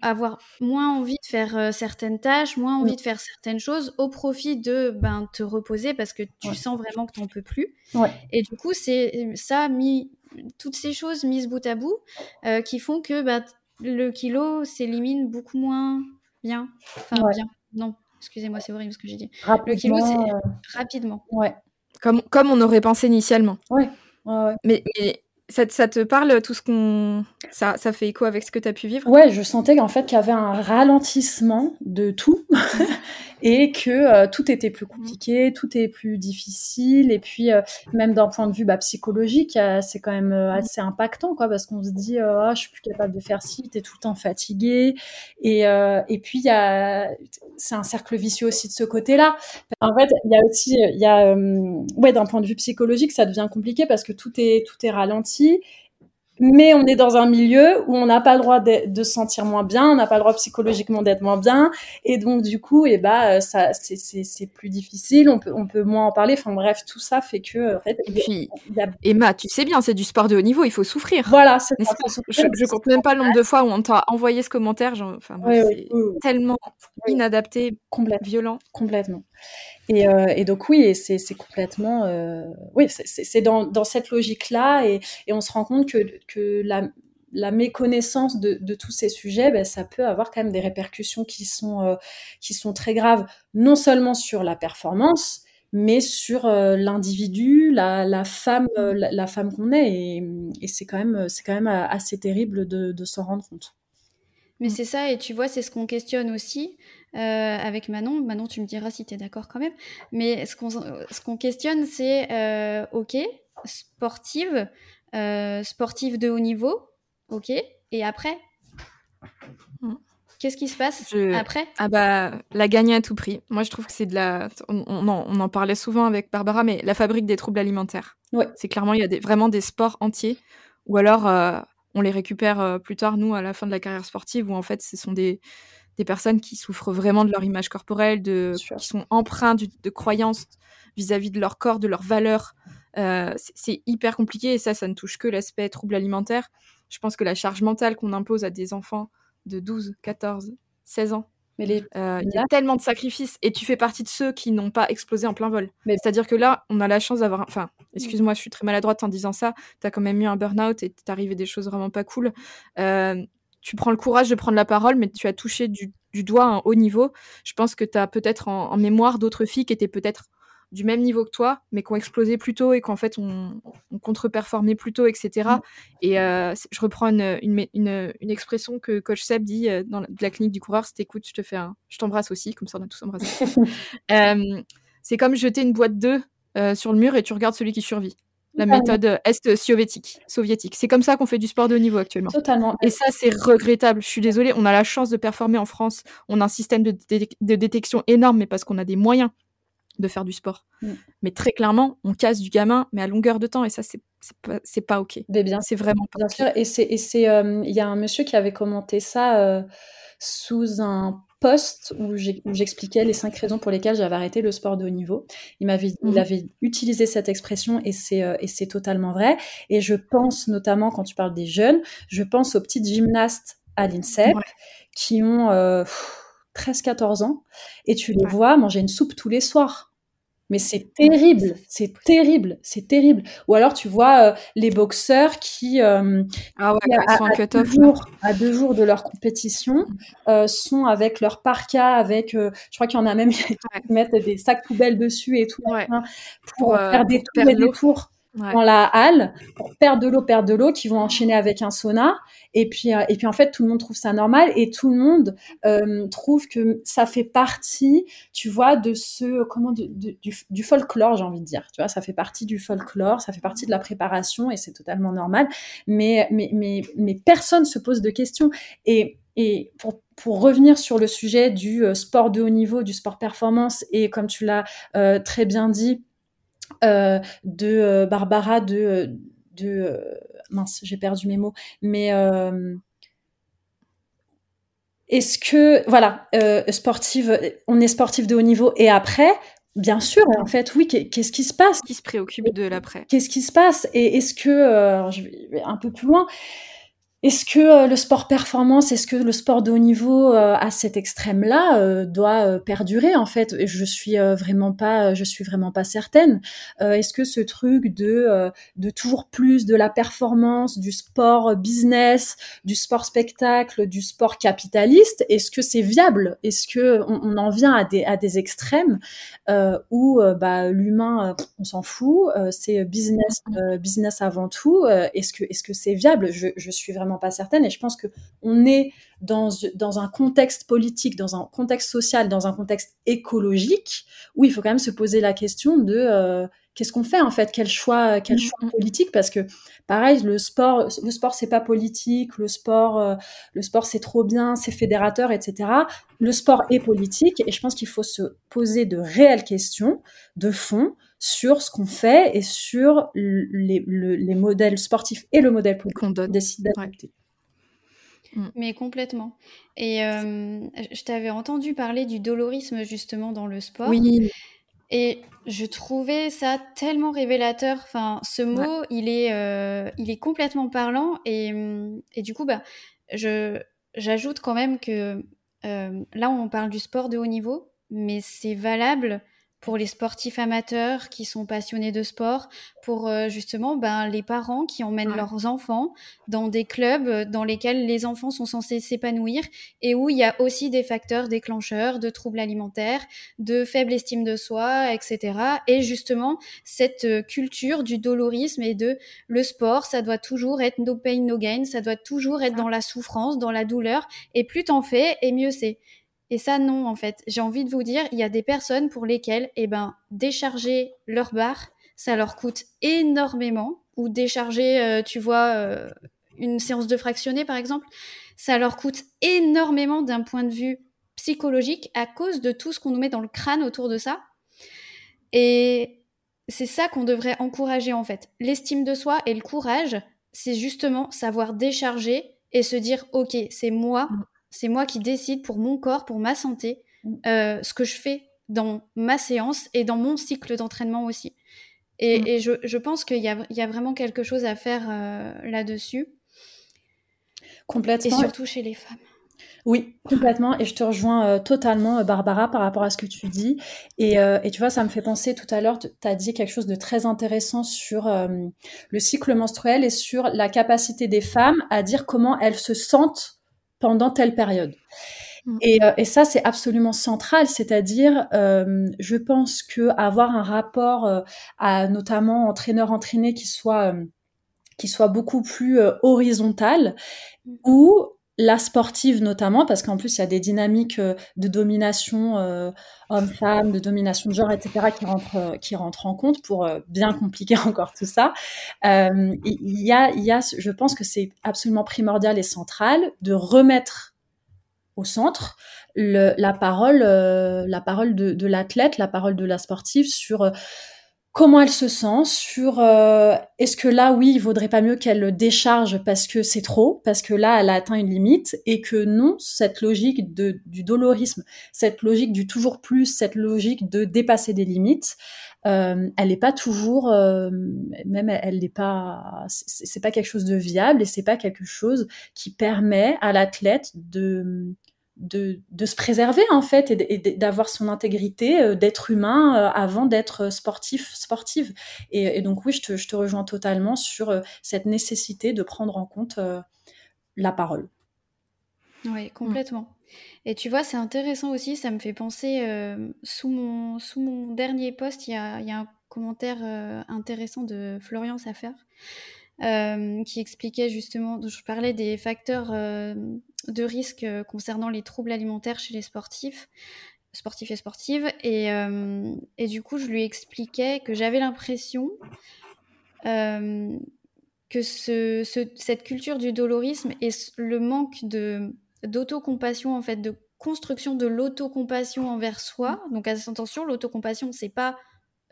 avoir moins envie de faire certaines tâches, moins envie de faire certaines choses au profit de ben, te reposer parce que tu sens vraiment que tu n'en peux plus. Ouais. Et du coup, c'est ça, mis, toutes ces choses mises bout à bout qui font que ben, le kilo s'élimine beaucoup moins bien. Enfin, bien. Non, excusez-moi, c'est horrible ce que j'ai dit. Le kilo, c'est rapidement. Ouais. Comme, comme on aurait pensé initialement. Ouais. Mais, mais ça, ça, te parle, tout ce qu'on. Ça, ça fait écho avec ce que tu as pu vivre? Ouais, je sentais qu'en fait, qu'il y avait un ralentissement de tout et que euh, tout était plus compliqué, tout est plus difficile. Et puis, euh, même d'un point de vue bah, psychologique, c'est quand même euh, assez impactant, quoi, parce qu'on se dit, oh, je suis plus capable de faire ci, t'es tout le temps fatigué. Et, et puis, c'est un cercle vicieux aussi de ce côté-là. En fait, il y a aussi, il y a, ouais, d'un point de vue psychologique, ça devient compliqué parce que tout est, tout est ralenti mais on est dans un milieu où on n'a pas le droit de, de, se sentir moins bien, on n'a pas le droit psychologiquement d'être moins bien, et donc du coup, et eh bah, euh, ça, c'est plus difficile, on peut, on peut moins en parler. Enfin bref, tout ça fait que, en fait, et puis, Emma, tu sais bien, c'est du sport de haut niveau, il faut souffrir. Voilà, c'est je, je, compte même pas le nombre de fois où on t'a envoyé ce commentaire, genre, enfin, c'est tellement inadapté, complètement, violent, complètement. Et, euh, et, donc oui, et c'est complètement, euh, oui, c'est dans, dans, cette logique-là, et, et, on se rend compte que, que la, méconnaissance de, tous ces sujets, ben, ça peut avoir quand même des répercussions qui sont, euh, qui sont très graves, non seulement sur la performance, mais sur euh, l'individu, la, femme, euh, la, femme qu'on est, et, c'est quand même, quand même assez terrible de, de s'en rendre compte. Mais c'est ça, et tu vois, c'est ce qu'on questionne aussi. Avec Manon. Manon, tu me diras si tu es d'accord quand même. Mais ce qu'on ce qu'on questionne, c'est ok, sportive, euh, sportive de haut niveau, ok, et après mm. Qu'est-ce qui se passe après? Ah bah la gagner à tout prix. Moi je trouve que c'est de la. On, on, en parlait souvent avec Barbara, mais la fabrique des troubles alimentaires. Ouais. C'est clairement il y a des, vraiment des sports entiers, ou alors euh, on les récupère euh, plus tard nous à la fin de la carrière sportive, où en fait ce sont des des personnes qui souffrent vraiment de leur image corporelle, de, qui sont empreintes de, croyances vis-à-vis de leur corps, de leurs valeurs. Euh, c'est hyper compliqué et ça, ça ne touche que l'aspect trouble alimentaire. Je pense que la charge mentale qu'on impose à des enfants de 12, 14, 16 ans, mais euh, il y a tellement de sacrifices et tu fais partie de ceux qui n'ont pas explosé en plein vol. C'est-à-dire que là, on a la chance d'avoir. Enfin, excuse-moi, je suis très maladroite en disant ça. Tu as quand même eu un burn-out et t'es arrivé des choses vraiment pas cool. Euh, tu prends le courage de prendre la parole, mais tu as touché du, doigt un haut niveau. Je pense que tu as peut-être en, mémoire d'autres filles qui étaient peut-être du même niveau que toi, mais qui ont explosé plus tôt et qu'en fait ont on contre-performé plus tôt, etc. Et mm. euh, je reprends une, une, une, expression que Coach Seb dit euh, dans la, clinique du coureur, c'est écoute, je te fais un, je t'embrasse aussi, comme ça on a tous embrassé. euh, c'est comme jeter une boîte d'œufs euh, sur le mur et tu regardes celui qui survit la méthode est-soviétique. Soviétique. C'est comme ça qu'on fait du sport de haut niveau actuellement. Totalement. Et ça, c'est regrettable. Je suis désolée, on a la chance de performer en France. On a un système de, détection énorme, mais parce qu'on a des moyens de faire du sport. Mm. Mais très clairement, on casse du gamin, mais à longueur de temps, et ça, c'est pas, pas OK. bien, c'est vraiment pas Bien sûr, et c'est, euh, il y a un monsieur qui avait commenté ça euh, sous un post où j'expliquais les cinq raisons pour lesquelles j'avais arrêté le sport de haut niveau. Il m'avait, il mhm. avait utilisé cette expression et c'est euh, et c'est totalement vrai. Et je pense notamment quand tu parles des jeunes, je pense aux petites gymnastes à l'INSEP qui ont 13-14 ans et tu les vois manger une soupe tous les soirs. Mais c'est terrible, c'est terrible, c'est terrible. Ou alors tu vois euh, les boxeurs qui, euh, ah ouais, à, sont à, deux jours, à, deux jours, de leur compétition euh, sont avec leur parka, avec, je crois qu'il y en a même qui mettent des sacs poubelles dessus et tout ouais. pour, faire des tours et des tours. Dans la halle pour perdre de l'eau, perdre de l'eau, qui vont enchaîner avec un sauna. Et puis, euh, et puis en fait, tout le monde trouve ça normal et tout le monde euh, trouve que ça fait partie, tu vois, de ce comment du, folklore, j'ai envie de dire. Tu vois, ça fait partie du folklore, ça fait partie de la préparation et c'est totalement normal. Mais, mais, mais, mais personne se pose de questions. Et, et pour, pour revenir sur le sujet du euh, sport de haut niveau, du sport performance, et comme tu l'as très bien dit, euh, de euh, Barbara de euh, de mince, j'ai perdu mes mots, mais est-ce que voilà, sportive, on est sportif de haut niveau et après, Bien sûr, en fait, oui. Qu'est-ce qui se passe? Qui se préoccupe de l'après? Qu'est-ce qui se passe? Et est-ce que, je vais un peu plus loin, est-ce que euh, le sport performance, est-ce que le sport de haut niveau euh, à cet extrême-là euh, doit perdurer en fait? Je suis vraiment pas, je suis vraiment pas certaine. est-ce que ce truc de de toujours plus de la performance, du sport business, du sport spectacle, du sport capitaliste, est-ce que c'est viable? Est-ce que on, en vient à des à des extrêmes où bah, l'humain, on s'en fout, c'est business business avant tout. est-ce que est-ce que c'est viable? Je, je suis vraiment pas certaine. Et je pense que on est dans, dans un contexte politique, dans un contexte social, dans un contexte écologique, où il faut quand même se poser la question de euh, qu'est-ce qu'on fait en fait, quel choix, quel mm, choix mm. politique, parce que pareil, le sport, le sport c'est pas politique, le sport, euh, le sport c'est trop bien, c'est fédérateur, etc. Le sport est politique, et je pense qu'il faut se poser de réelles questions de fond sur ce qu'on fait et sur les, les, modèles sportifs et le modèle qu'on décide d'adopter. Mm. Mais complètement. Et euh, je t'avais entendu parler du dolorisme justement dans le sport. Oui. Et je trouvais ça tellement révélateur. Enfin, ce mot, il, est, euh, il est complètement parlant. Et, et du coup, bah, je, j'ajoute quand même que euh, là, on parle du sport de haut niveau, mais c'est valable pour les sportifs amateurs qui sont passionnés de sport, pour euh, justement ben, les parents qui emmènent leurs enfants dans des clubs dans lesquels les enfants sont censés s'épanouir et où il y a aussi des facteurs déclencheurs de troubles alimentaires, de faible estime de soi, etc. Et justement, cette euh, culture du dolorisme et de le sport, ça doit toujours être no pain, no gain, ça doit toujours être dans la souffrance, dans la douleur, et plus t'en fais, et mieux c'est. Et ça, non, en fait. J'ai envie de vous dire, il y a des personnes pour lesquelles, eh ben, décharger leur barre, ça leur coûte énormément. Ou décharger, euh, tu vois, euh, une séance de fractionné, par exemple, ça leur coûte énormément d'un point de vue psychologique à cause de tout ce qu'on nous met dans le crâne autour de ça. Et c'est ça qu'on devrait encourager, en fait. L'estime de soi et le courage, c'est justement savoir décharger et se dire, OK, c'est moi mm. C'est moi qui décide pour mon corps, pour ma santé, mm. euh, ce que je fais dans ma séance et dans mon cycle d'entraînement aussi. Et, mm. je, pense qu'il y, a, vraiment quelque chose à faire euh, là-dessus. Complètement. Et surtout chez les femmes. Oui, complètement. Et je te rejoins euh, totalement, Barbara, par rapport à ce que tu dis. Et, et tu vois, ça me fait penser tout à l'heure, tu as dit quelque chose de très intéressant sur le cycle menstruel et sur la capacité des femmes à dire comment elles se sentent pendant telle période. Mm. Et, euh, et, ça, c'est absolument central, c'est-à-dire, euh, je pense que avoir un rapport euh, à notamment entraîneur-entraîné qui soit qui soit beaucoup plus horizontal, mm. La sportive notamment, parce qu'en plus il y a des dynamiques de domination homme-femme, de domination de genre, etc., qui rentrent, qui rentrent en compte pour bien compliquer encore tout ça. il y a, y a, je pense que c'est absolument primordial et central de remettre au centre la parole, la parole de l'athlète, la parole de la sportive sur comment elle se sent sur euh, est-ce que là oui il vaudrait pas mieux qu'elle décharge parce que c'est trop parce que là elle a atteint une limite et que non cette logique de, du dolorisme cette logique du toujours plus cette logique de dépasser des limites euh, elle n'est pas toujours euh, même elle n'est pas c'est pas quelque chose de viable et c'est pas quelque chose qui permet à l'athlète de de, de, se préserver en fait et d'avoir son intégrité euh, d'être humain euh, avant d'être sportif sportive. Et, donc oui je te, je te, rejoins totalement sur euh, cette nécessité de prendre en compte la parole. Oui complètement. Et tu vois c'est intéressant aussi ça me fait penser sous mon sous mon dernier poste il y a, y a commentaire intéressant de Florian Safer. qui expliquait justement, je parlais des facteurs de risque concernant les troubles alimentaires chez les sportifs, sportifs et sportives, et, et du coup je lui expliquais que j'avais l'impression que ce, cette culture du dolorisme et le manque d'autocompassion en fait de construction de l'autocompassion envers soi. Donc attention l'autocompassion c'est pas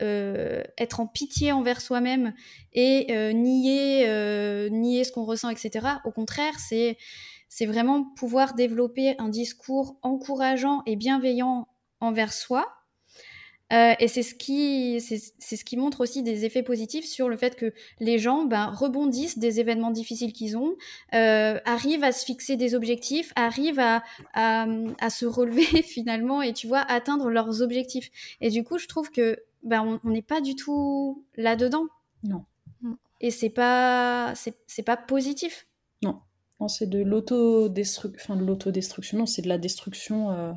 euh, être en pitié envers soi-même et euh, nier euh, nier ce qu'on ressent etc au contraire c'est c'est vraiment pouvoir développer un discours encourageant et bienveillant envers soi euh, et c'est ce qui c'est ce qui montre aussi des effets positifs sur le fait que les gens ben, rebondissent des événements difficiles qu'ils ont, euh, arrivent à se fixer des objectifs, arrivent à, à, à, se relever finalement et tu vois atteindre leurs objectifs. Et du coup, je trouve que ben on n'est pas du tout là dedans. Non. Et c'est pas c'est pas positif. Non. C'est de l'autodestruction, enfin de l'autodestruction. Non, c'est de la destruction. Euh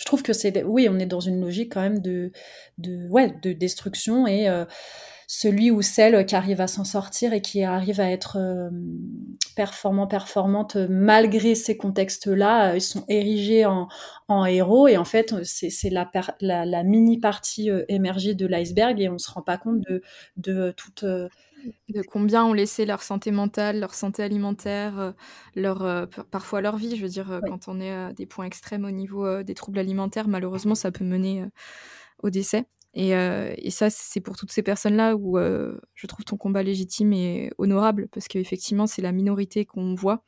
je trouve que c'est oui on est dans une logique quand même de de destruction et euh, celui ou celle qui arrive à s'en sortir et qui arrive à être euh, performant performante malgré ces contextes là euh, ils sont érigés en, en héros et en fait c'est la, la, la, mini partie émergée de l'iceberg et on se rend pas compte de de toute de combien ont laissé leur santé mentale, leur santé alimentaire, euh, leur, euh, parfois leur vie. Je veux dire, euh, quand on est à des points extrêmes au niveau des troubles alimentaires, malheureusement, ça peut mener au décès. Et, et ça, c'est pour toutes ces personnes-là où je trouve ton combat légitime et honorable, parce qu'effectivement, c'est la minorité qu'on voit.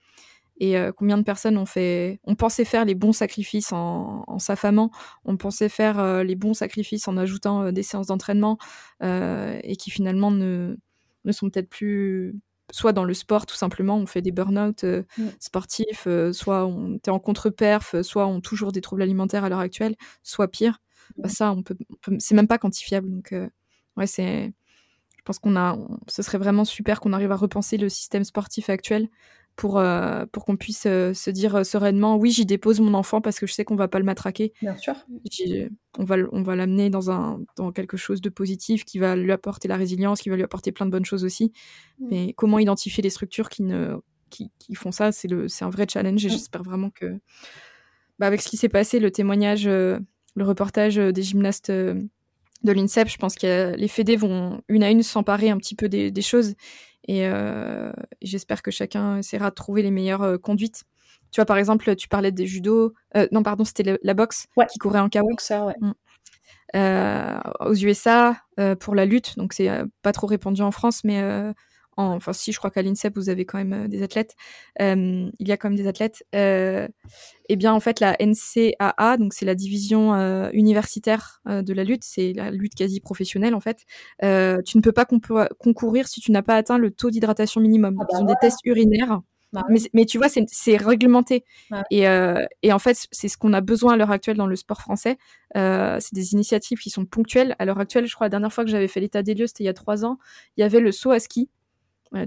Et combien de personnes ont fait, on pensait faire les bons sacrifices en, en s'affamant, on pensait faire les bons sacrifices en ajoutant des séances d'entraînement, et qui finalement ne, ne sont peut-être plus soit dans le sport tout simplement, on fait des burn-out euh, mm. sportifs, euh, soit on est en contre-perf, euh, soit on toujours des troubles alimentaires à l'heure actuelle, soit pire. Bah, ça, on peut, c'est même pas quantifiable. Donc, ouais, c'est, je pense qu'on a, ce serait vraiment super qu'on arrive à repenser le système sportif actuel pour, euh, pour qu'on puisse euh, se dire euh, sereinement oui j'y dépose mon enfant parce que je sais qu'on va pas le matraquer bien sûr on va on va l'amener dans un dans quelque chose de positif qui va lui apporter la résilience qui va lui apporter plein de bonnes choses aussi mm. mais comment identifier les structures qui ne qui, qui font ça c'est le c'est un vrai challenge et mm. j'espère vraiment que bah, avec ce qui s'est passé le témoignage le reportage des gymnastes de l'INSEP, je pense que les fédés vont une à une s'emparer un petit peu des, des choses et, euh, j'espère que chacun essaiera de trouver les meilleures euh, conduites. Tu vois, par exemple, tu parlais des judo. Euh, non, pardon, c'était la boxe qui courait en. Ouais. Mm. Euh, aux USA, euh, pour la lutte, donc c'est pas trop répandu en France, mais enfin si, je crois qu'à l'INSEP vous avez quand même euh, des athlètes. Euh, il y a quand même des athlètes. Euh, eh bien en fait la NCAA, donc c'est la division universitaire de la lutte, c'est la lutte quasi professionnelle en fait. tu ne peux pas concourir si tu n'as pas atteint le taux d'hydratation minimum. Ah bah Ils ont des tests urinaires. Bah mais, mais, tu vois, c'est réglementé. Et, euh, et, en fait, c'est ce qu'on a besoin à l'heure actuelle dans le sport français. Euh, c'est des initiatives qui sont ponctuelles. À l'heure actuelle, je crois la dernière fois que j'avais fait l'état des lieux, c'était il y a trois ans. Il y avait le saut à ski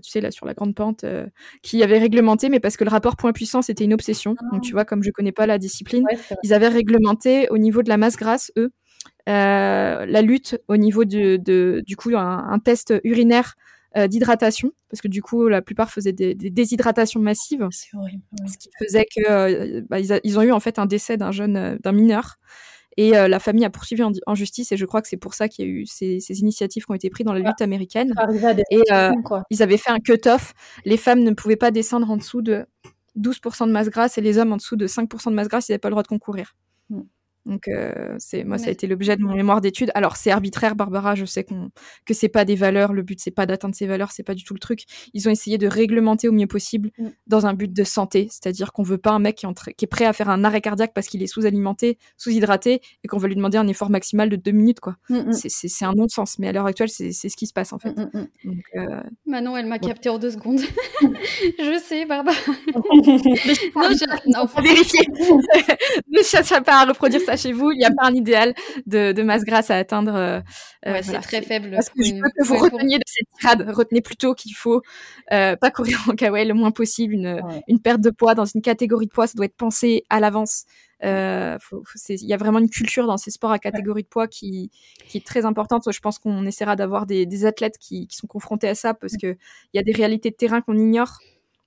tu sais, là, sur la grande pente, euh, qui avait réglementé, mais parce que le rapport point-puissance était une obsession. Donc, tu vois, comme je connais pas la discipline, ils avaient réglementé au niveau de la masse grasse, eux, euh, la lutte au niveau de, de du coup, un, test urinaire euh, d'hydratation, parce que du coup, la plupart faisaient des, des déshydratations massives. C'est horrible. Ce qui faisait que euh, bah, ils, ils, ont eu en fait un décès d'un jeune, euh, d'un mineur. Et euh, la famille a poursuivi en, justice et je crois que c'est pour ça qu'il y a eu ces, ces, initiatives qui ont été prises dans la lutte américaine. Et euh, ils avaient fait un cut-off. Les femmes ne pouvaient pas descendre en dessous de 12% de masse grasse et les hommes en dessous de 5% de masse grasse, ils n'avaient pas le droit de concourir. Mm. Donc euh, c'est moi ça a été l'objet de mon mémoire d'études. Alors c'est arbitraire Barbara, je sais qu'on que c'est pas des valeurs, le but c'est pas d'atteindre ces valeurs, c'est pas du tout le truc. Ils ont essayé de réglementer au mieux possible mm. dans un but de santé, c'est-à-dire qu'on veut pas un mec qui, qui est prêt à faire un arrêt cardiaque parce qu'il est sous-alimenté, sous-hydraté et qu'on va lui demander un effort maximal de deux minutes quoi. Mm, mm. C'est un non-sens, mais à l'heure actuelle c'est ce qui se passe en fait. Donc, euh... Manon elle m'a capté en deux secondes. je sais Barbara. non, je... non faut vérifier. ne cherche pas à reproduire ça chez vous, il n'y a pas un idéal de, de, masse grasse à atteindre. Euh, ouais, c'est très faible. Parce que je veux que vous reteniez de cette tirade, retenez plutôt qu'il faut euh, pas courir en kawaii le moins possible. Une, une perte de poids dans une catégorie de poids, ça doit être pensé à l'avance. Euh, il y a vraiment une culture dans ces sports à catégorie de poids qui, qui est très importante. Je pense qu'on essaiera d'avoir des, des, athlètes qui, qui, sont confrontés à ça parce qu'il y a des réalités de terrain qu'on ignore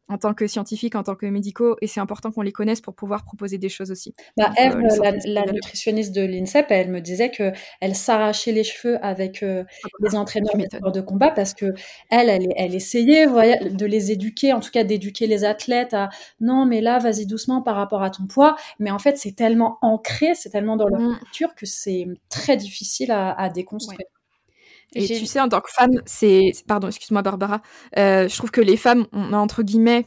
en tant que scientifique, en tant que médicaux, et c'est important qu'on les connaisse pour pouvoir proposer des choses aussi. Bah, Eve, euh, la, nutritionniste de l'INSEP, elle me disait que elle s'arrachait les cheveux avec euh, ah, les entraîneurs de combat parce que elle, elle, elle essayait de les éduquer, en tout cas d'éduquer les athlètes à non, mais là, vas-y doucement par rapport à ton poids. Mais en fait, c'est tellement ancré, c'est tellement dans leur mmh. culture que c'est très difficile à, déconstruire. Et tu sais, en tant que femme, c'est. Pardon, excuse-moi, Barbara. Euh, je trouve que les femmes, on a entre guillemets.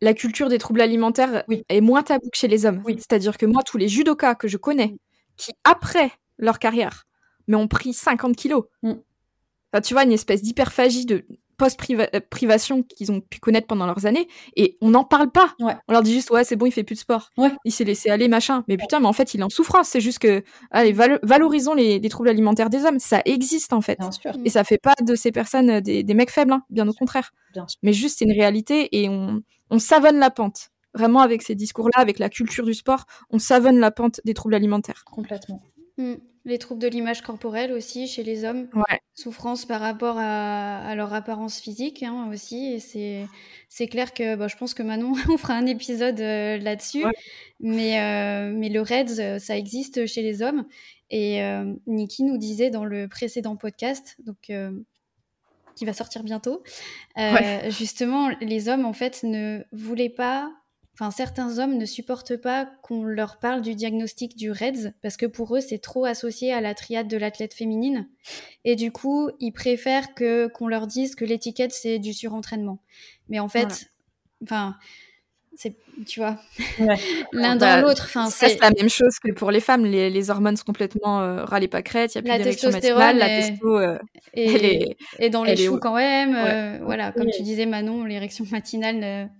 La culture des troubles alimentaires est moins tabou que chez les hommes. C'est-à-dire que moi, tous les judokas que je connais, qui après leur carrière, mais ont pris 50 kilos, mm. tu vois, une espèce d'hyperphagie de post-privation qu'ils ont pu connaître pendant leurs années et on n'en parle pas. On leur dit juste ouais c'est bon il fait plus de sport. Il s'est laissé aller machin. Mais putain mais en fait il est en souffrance. C'est juste que allez valorisons les, troubles alimentaires des hommes. Ça existe en fait. Et ça fait pas de ces personnes euh, des, mecs faibles. Hein, bien au contraire. Mais juste c'est une réalité et on, on savonne la pente. Vraiment avec ces discours-là, avec la culture du sport, on savonne la pente des troubles alimentaires. Complètement. Mm. Les troubles de l'image corporelle aussi chez les hommes. Souffrance par rapport à, leur apparence physique hein, aussi. Et c'est, c'est clair que bah, je pense que Manon, on fera un épisode euh, là-dessus. Mais, euh, mais le REDS, ça existe chez les hommes. Et euh, Niki nous disait dans le précédent podcast, donc, qui va sortir bientôt, justement, les hommes, en fait, ne voulaient pas Enfin, certains hommes ne supportent pas qu'on leur parle du diagnostic du REDS parce que pour eux, c'est trop associé à la triade de l'athlète féminine. Et du coup, ils préfèrent que qu'on leur dise que l'étiquette, c'est du surentraînement. Mais en fait, enfin, c'est, tu vois, l'un dans bah, l'autre. Enfin, c'est la même chose que pour les femmes. Les, hormones sont complètement euh, râlées pas crête. Il y a plus d'érection matinale. La testo, euh, et, est, dans les choux quand même. Euh, voilà, comme tu disais, Manon, l'érection matinale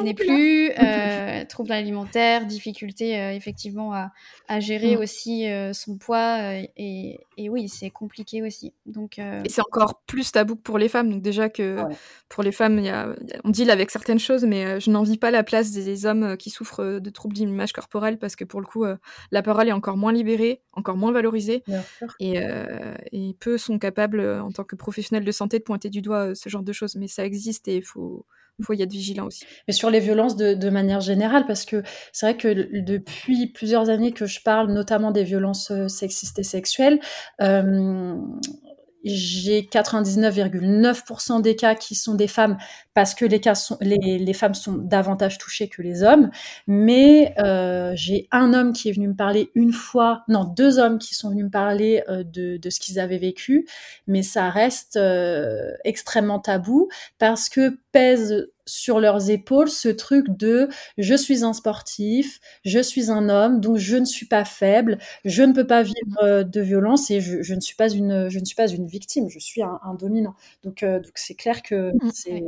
n'est plus, euh, troubles alimentaires, difficulté euh, effectivement à, à gérer mm. aussi euh, son poids et, et, oui c'est compliqué aussi. Donc et c'est encore plus tabou que pour les femmes. Donc déjà que pour les femmes, y a, on deal avec certaines choses, mais je n'envie pas la place des, hommes qui souffrent de troubles d'image corporelle parce que pour le coup la parole est encore moins libérée, encore moins valorisée et, et peu sont capables en tant que professionnels de santé de pointer du doigt ce genre de choses. Mais ça existe et il faut il faut y être vigilant aussi. Mais sur les violences de, manière générale, parce que c'est vrai que depuis plusieurs années que je parle notamment des violences euh, sexistes et sexuelles, euh, j'ai 99,9% des cas qui sont des femmes parce que les, cas sont, les, les femmes sont davantage touchées que les hommes. Mais euh, j'ai un homme qui est venu me parler une fois, non, deux hommes qui sont venus me parler euh, de, de, ce qu'ils avaient vécu, mais ça reste euh, extrêmement tabou parce que pèse sur leurs épaules ce truc de je suis un sportif, je suis un homme, donc je ne suis pas faible, je ne peux pas vivre euh, de violence et je, je ne suis pas une je ne suis pas une victime, je suis un, un dominant. Donc euh, donc c'est clair que mmh. c'est,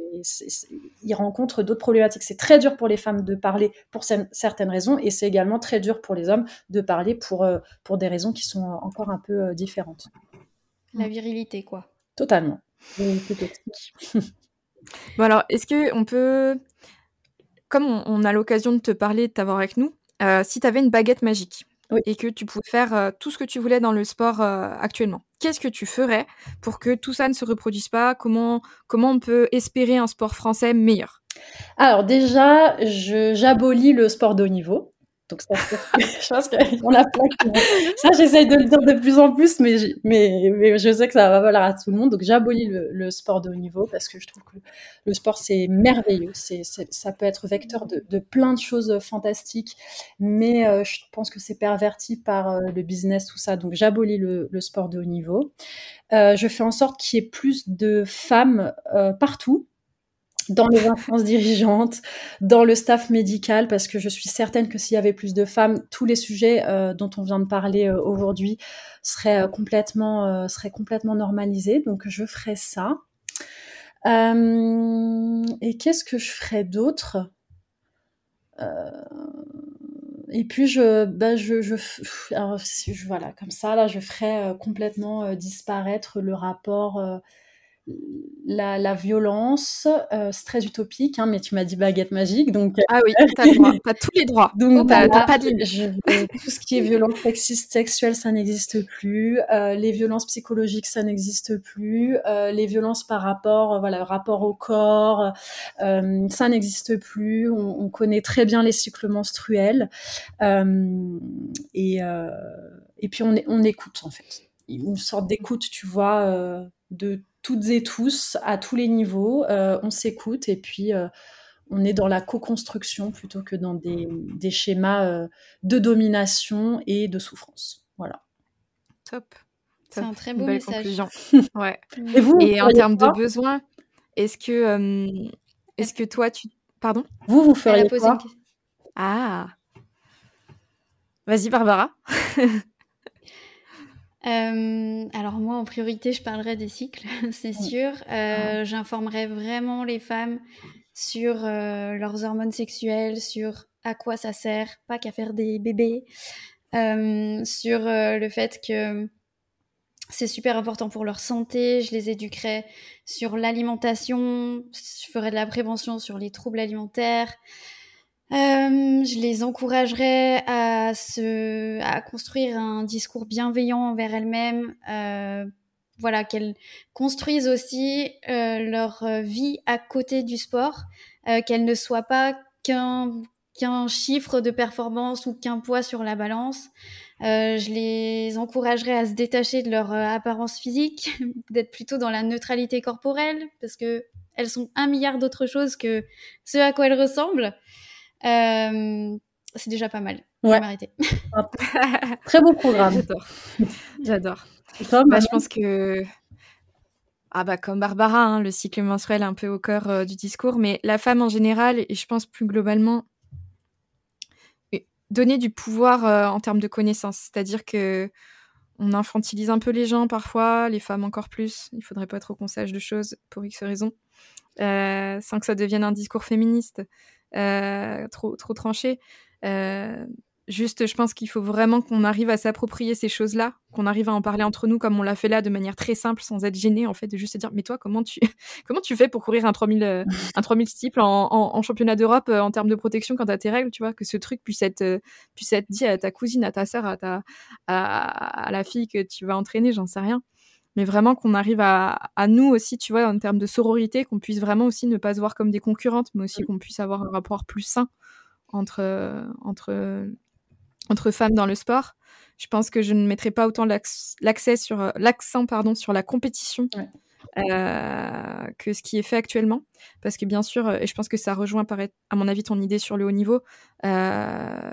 ils rencontrent d'autres problématiques. C'est très dur pour les femmes de parler pour certaines raisons et c'est également très dur pour les hommes de parler pour euh, pour des raisons qui sont encore un peu différentes. La virilité quoi. Totalement. Bon alors, est-ce que on peut, comme on, a l'occasion de te parler, de t'avoir avec nous, euh, si tu avais une baguette magique et que tu pouvais faire euh, tout ce que tu voulais dans le sport euh, actuellement, qu'est-ce que tu ferais pour que tout ça ne se reproduise pas? Comment comment on peut espérer un sport français meilleur? Alors déjà, j'abolis le sport de haut niveau. Donc ça, je pense qu'on a plein Ça, j'essaye de le dire de plus en plus, mais, mais, mais je sais que ça va valoir à tout le monde. Donc j'abolis le, sport de haut niveau parce que je trouve que le sport, c'est merveilleux. C'est, ça peut être vecteur de, plein de choses fantastiques, mais euh, je pense que c'est perverti par euh, le business, tout ça. Donc j'abolis le, sport de haut niveau. Euh, je fais en sorte qu'il y ait plus de femmes euh, partout dans les instances dirigeantes, dans le staff médical, parce que je suis certaine que s'il y avait plus de femmes, tous les sujets euh, dont on vient de parler euh, aujourd'hui seraient, euh, complètement, seraient complètement normalisés. Donc je ferai ça. et qu'est-ce que je ferais d'autre? Et puis je, bah je, je, voilà, comme ça là, je ferais complètement disparaître le rapport la, la violence, euh, c'est très utopique, hein, mais tu m'as dit baguette magique, donc... Ah oui, t'as droit, t'as tous les droits, donc t'as pas de limite. tout ce qui est violence sexiste, sexuelle, ça n'existe plus. Euh, les violences psychologiques, ça n'existe plus. Euh, les violences par rapport, euh, voilà, rapport au corps, euh, ça n'existe plus. On, on connaît très bien les cycles menstruels. Euh, et, euh, et puis on, écoute, en fait. Une sorte d'écoute, tu vois, euh, de toutes et tous, à tous les niveaux. Euh, on s'écoute et puis euh, on est dans la co-construction plutôt que dans des, des schémas euh, de domination et de souffrance. Voilà. Top. C'est un très beau belle message. conclusion. Ouais. Et vous, Et en termes de besoins, est-ce que, euh, est-ce que toi, tu... Pardon? Vous, vous feriez quoi? Ah Vas-y, Barbara. Euh, alors moi, en priorité, je parlerai des cycles, c'est sûr. Euh, J'informerai vraiment les femmes sur euh, leurs hormones sexuelles, sur à quoi ça sert, pas qu'à faire des bébés, sur le fait que c'est super important pour leur santé. Je les éduquerai sur l'alimentation, je ferai de la prévention sur les troubles alimentaires. Euh, je les encouragerais à se, à construire un discours bienveillant envers elles-mêmes. Euh, voilà, qu'elles construisent aussi euh, leur euh, vie à côté du sport, euh, qu'elles ne soient pas qu'un qu'un chiffre de performance ou qu'un poids sur la balance. Euh, je les encouragerais à se détacher de leur apparence physique, d'être plutôt dans la neutralité corporelle, parce que elles sont un milliard d'autres choses que ce à quoi elles ressemblent. Euh, c'est déjà pas mal. Je Ouais. vais m'arrêter. Très beau programme. J'adore. J'adore. Bah, je pense que. Ah bah comme Barbara, hein, le cycle menstruel est un peu au cœur euh, du discours, mais la femme en général, et je pense plus globalement, donner du pouvoir euh, en termes de connaissances. C'est-à-dire que on infantilise un peu les gens parfois, les femmes encore plus. Il faudrait pas trop qu'on sache de choses pour X raisons, euh, sans que ça devienne un discours féministe trop, trop tranché. Euh, Juste, je pense qu'il faut vraiment qu'on arrive à s'approprier ces choses-là, qu'on arrive à en parler entre nous comme on l'a fait là, de manière très simple, sans être gêné, en fait, de juste se dire, mais toi, comment tu, comment tu fais pour courir un 3000, euh, un 3000 steeple en, en, championnat d'Europe euh, en termes de protection quand t'as tes règles, tu vois, que ce truc puisse être, euh, puisse être dit à ta cousine, à ta sœur, à ta, à la fille que tu vas entraîner, j'en sais rien. Mais vraiment qu'on arrive à, à nous aussi, tu vois, en termes de sororité, qu'on puisse vraiment aussi ne pas se voir comme des concurrentes, mais aussi qu'on puisse avoir un rapport plus sain entre, entre, entre femmes dans le sport. Je pense que je ne mettrai pas autant l'ax- l'accès sur euh, l'accent pardon sur la compétition Ouais. euh, que ce qui est fait actuellement, parce que bien sûr, euh, et je pense que ça rejoint à mon avis ton idée sur le haut niveau. euh,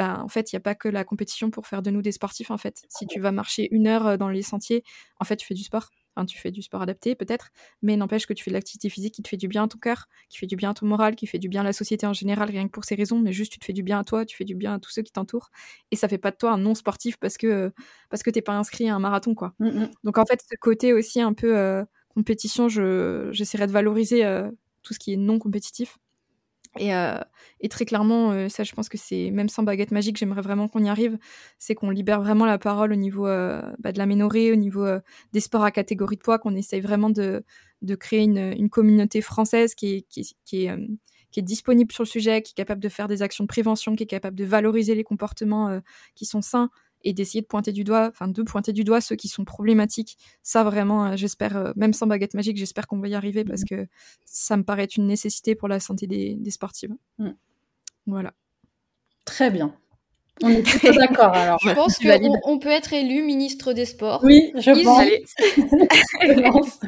ben, en fait, il n'y a pas que la compétition pour faire de nous des sportifs. En fait, si tu vas marcher une heure euh, dans les sentiers, en fait, tu fais du sport. Enfin, tu fais du sport adapté peut-être, mais n'empêche que tu fais de l'activité physique qui te fait du bien à ton cœur, qui fait du bien à ton moral, qui fait du bien à la société en général, rien que pour ces raisons, mais juste tu te fais du bien à toi, tu fais du bien à tous ceux qui t'entourent, et ça fait pas de toi un non sportif parce que parce que t'es pas inscrit à un marathon quoi. Mm, mm. Donc en fait, ce côté aussi un peu euh, compétition, je j'essaierai de valoriser euh, tout ce qui est non compétitif. Et, euh, et très clairement, euh, ça, je pense que c'est même sans baguette magique, j'aimerais vraiment qu'on y arrive. C'est qu'on libère vraiment la parole au niveau euh, bah, de la ménorée, au niveau des sports à catégorie de poids, qu'on essaye vraiment de, créer une, communauté française qui est, disponible sur le sujet, qui est capable de faire des actions de prévention, qui est capable de valoriser les comportements qui sont sains et d'essayer de pointer du doigt, enfin de pointer du doigt ceux qui sont problématiques. Ça vraiment, euh, j'espère, euh, même sans baguette magique, j'espère qu'on va y arriver parce que ça me paraît être une nécessité pour la santé des, des sportives. Mm. Voilà. Très bien. On est plutôt d'accord alors. Je pense qu'on on peut être élu ministre des Sports. Oui, je Easy. pense.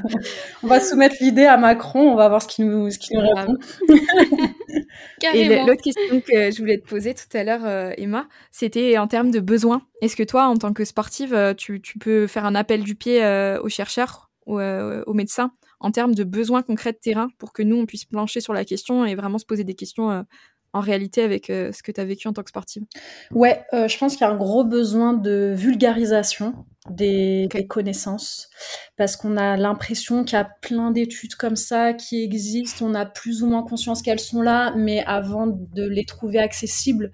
On va soumettre l'idée à Macron, on va voir ce qu'il nous, ce qu'il nous répond. Et l'autre question que je voulais te poser tout à l'heure, euh, Emma, c'était en termes de besoins. Est-ce que toi, en tant que sportive, euh, tu, tu peux faire un appel du pied euh, aux chercheurs, aux, euh, aux médecins, en termes de besoins concrets de terrain, pour que nous, on puisse plancher sur la question et vraiment se poser des questions euh, en réalité avec euh, ce que tu as vécu en tant que sportive? Ouais, euh, je pense qu'il y a un gros besoin de vulgarisation des, connaissances parce qu'on a l'impression qu'il y a plein d'études comme ça qui existent, on a plus ou moins conscience qu'elles sont là, mais avant de les trouver accessibles,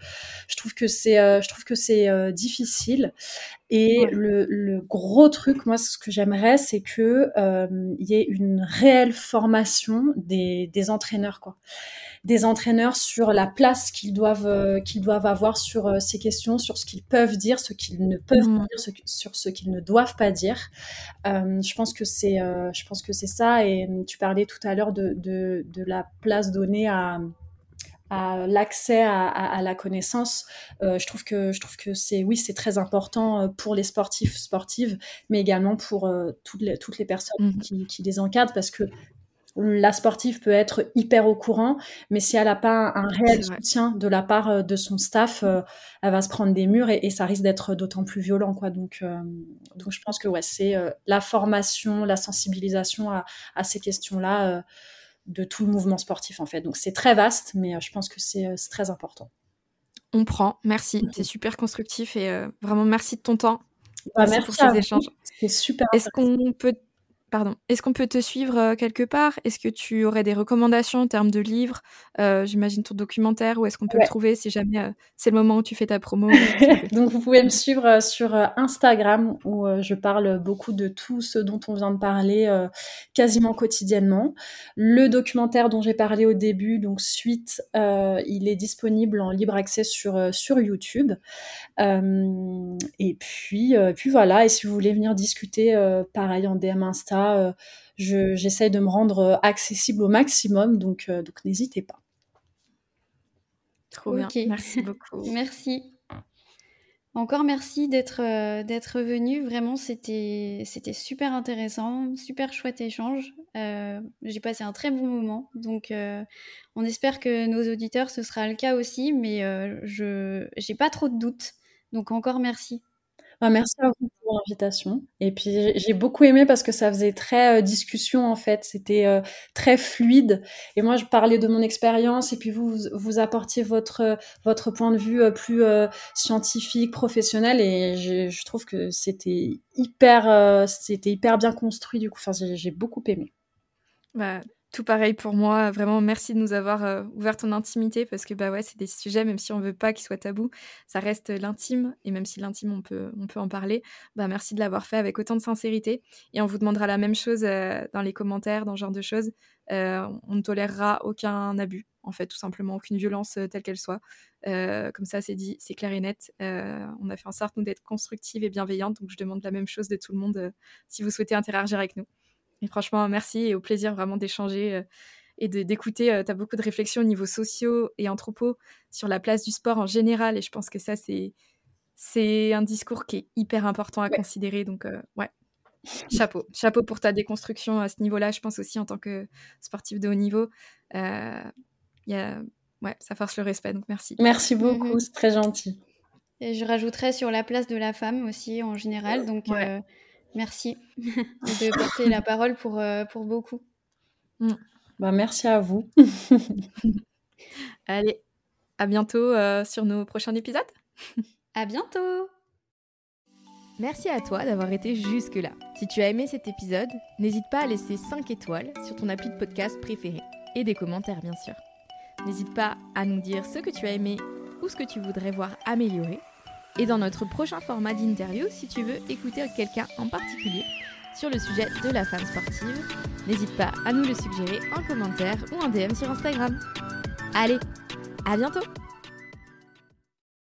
je trouve que c'est euh, je trouve que c'est euh, difficile. Et le, le, gros truc, moi, ce que j'aimerais, c'est que euh, il y ait une réelle formation des, des entraîneurs, quoi des entraîneurs sur la place qu'ils doivent, euh, qu'ils doivent avoir sur euh, ces questions, sur ce qu'ils peuvent dire, ce qu'ils ne peuvent pas mmh. dire, sur ce qu'ils ne doivent pas dire. Euh, je pense que c'est, je pense que c'est ça. Et tu parlais tout à l'heure de, de, de la place donnée à à l'accès à, à, la connaissance. Euh, je trouve que je trouve que c'est oui c'est très important pour les sportifs sportives, mais également pour toutes les toutes les personnes mmh. qui, qui, les encadrent parce que la sportive peut être hyper au courant, mais si elle n'a pas un réel soutien de la part euh, de son staff, euh, elle va se prendre des murs et, ça risque d'être d'autant plus violent, quoi. Donc, euh, donc je pense que ouais, c'est la formation, la sensibilisation à, ces questions-là de tout le mouvement sportif, en fait. Donc c'est très vaste, mais je pense que c'est très important. On prend, merci, c'est super constructif et vraiment merci de ton temps. Bah, merci, pour ces échanges. C'est super. Est-ce qu'on peut Pardon. Est-ce qu'on peut te suivre euh, quelque part? Est-ce que tu aurais des recommandations en termes de livres? Euh, J'imagine ton documentaire. Où est-ce qu'on peut le trouver si jamais euh, c'est le moment où tu fais ta promo Donc vous pouvez me suivre sur Instagram où je parle beaucoup de tout ce dont on vient de parler quasiment quotidiennement. Le documentaire dont j'ai parlé au début, donc suite, il est disponible en libre accès sur sur YouTube. et puis puis voilà. Et si vous voulez venir discuter, pareil en DM Insta euh, j'essaye de me rendre euh, accessible au maximum, donc, euh, donc n'hésitez pas. Trop bien, merci beaucoup. merci. Encore merci d'être d'être venu. Vraiment, c'était c'était super intéressant, super chouette échange. J'ai passé un très bon moment. Donc, on espère que nos auditeurs ce sera le cas aussi, mais je j'ai pas trop de doutes. Donc encore merci. Ah, merci à vous pour l'invitation. Et puis j'ai beaucoup aimé parce que ça faisait très euh, discussion en fait, c'était euh, très fluide. Et moi je parlais de mon expérience et puis vous vous apportiez votre votre point de vue euh, plus scientifique, professionnel. Et je, je trouve que c'était hyper c'était hyper bien construit du coup. Enfin j'ai beaucoup aimé. Bah, tout pareil pour moi. Vraiment, merci de nous avoir euh, ouvert ton intimité parce que bah ouais, c'est des sujets, même si on veut pas qu'ils soient tabous, ça reste l'intime. Et même si l'intime, on peut, on peut en parler, bah merci de l'avoir fait avec autant de sincérité. Et on vous demandera la même chose euh, dans les commentaires, dans ce genre de choses. Euh, on ne tolérera aucun abus, en fait, tout simplement, aucune violence telle qu'elle soit. comme ça, c'est dit, c'est clair et net. on a fait en sorte, d'être constructive et bienveillante. Donc, je demande la même chose de tout le monde si vous souhaitez interagir avec nous. Et franchement, merci et au plaisir vraiment d'échanger euh, et d'écouter. Euh, tu as beaucoup de réflexions au niveau sociaux et anthropo sur la place du sport en général. Et je pense que ça, c'est c'est un discours qui est hyper important à considérer. Donc, euh, ouais, chapeau. Chapeau pour ta déconstruction à ce niveau-là. Je pense aussi en tant que sportif de haut niveau. y a... ouais, ça force le respect. Donc, merci. Merci beaucoup. C'est très gentil. Et je rajouterais sur la place de la femme aussi en général. Donc, Merci de porter la parole pour, euh, pour beaucoup. Mm. Bah, merci à vous. Allez, à bientôt euh, sur nos prochains épisodes. à bientôt. Merci à toi d'avoir été jusque-là. Si tu as aimé cet épisode, n'hésite pas à laisser 5 étoiles sur ton appli de podcast préféré et des commentaires bien sûr. N'hésite pas à nous dire ce que tu as aimé ou ce que tu voudrais voir améliorer et dans notre prochain format d'interview, si tu veux écouter quelqu'un en particulier sur le sujet de la femme sportive, n'hésite pas à nous le suggérer en commentaire ou en DM sur Instagram. Allez, à bientôt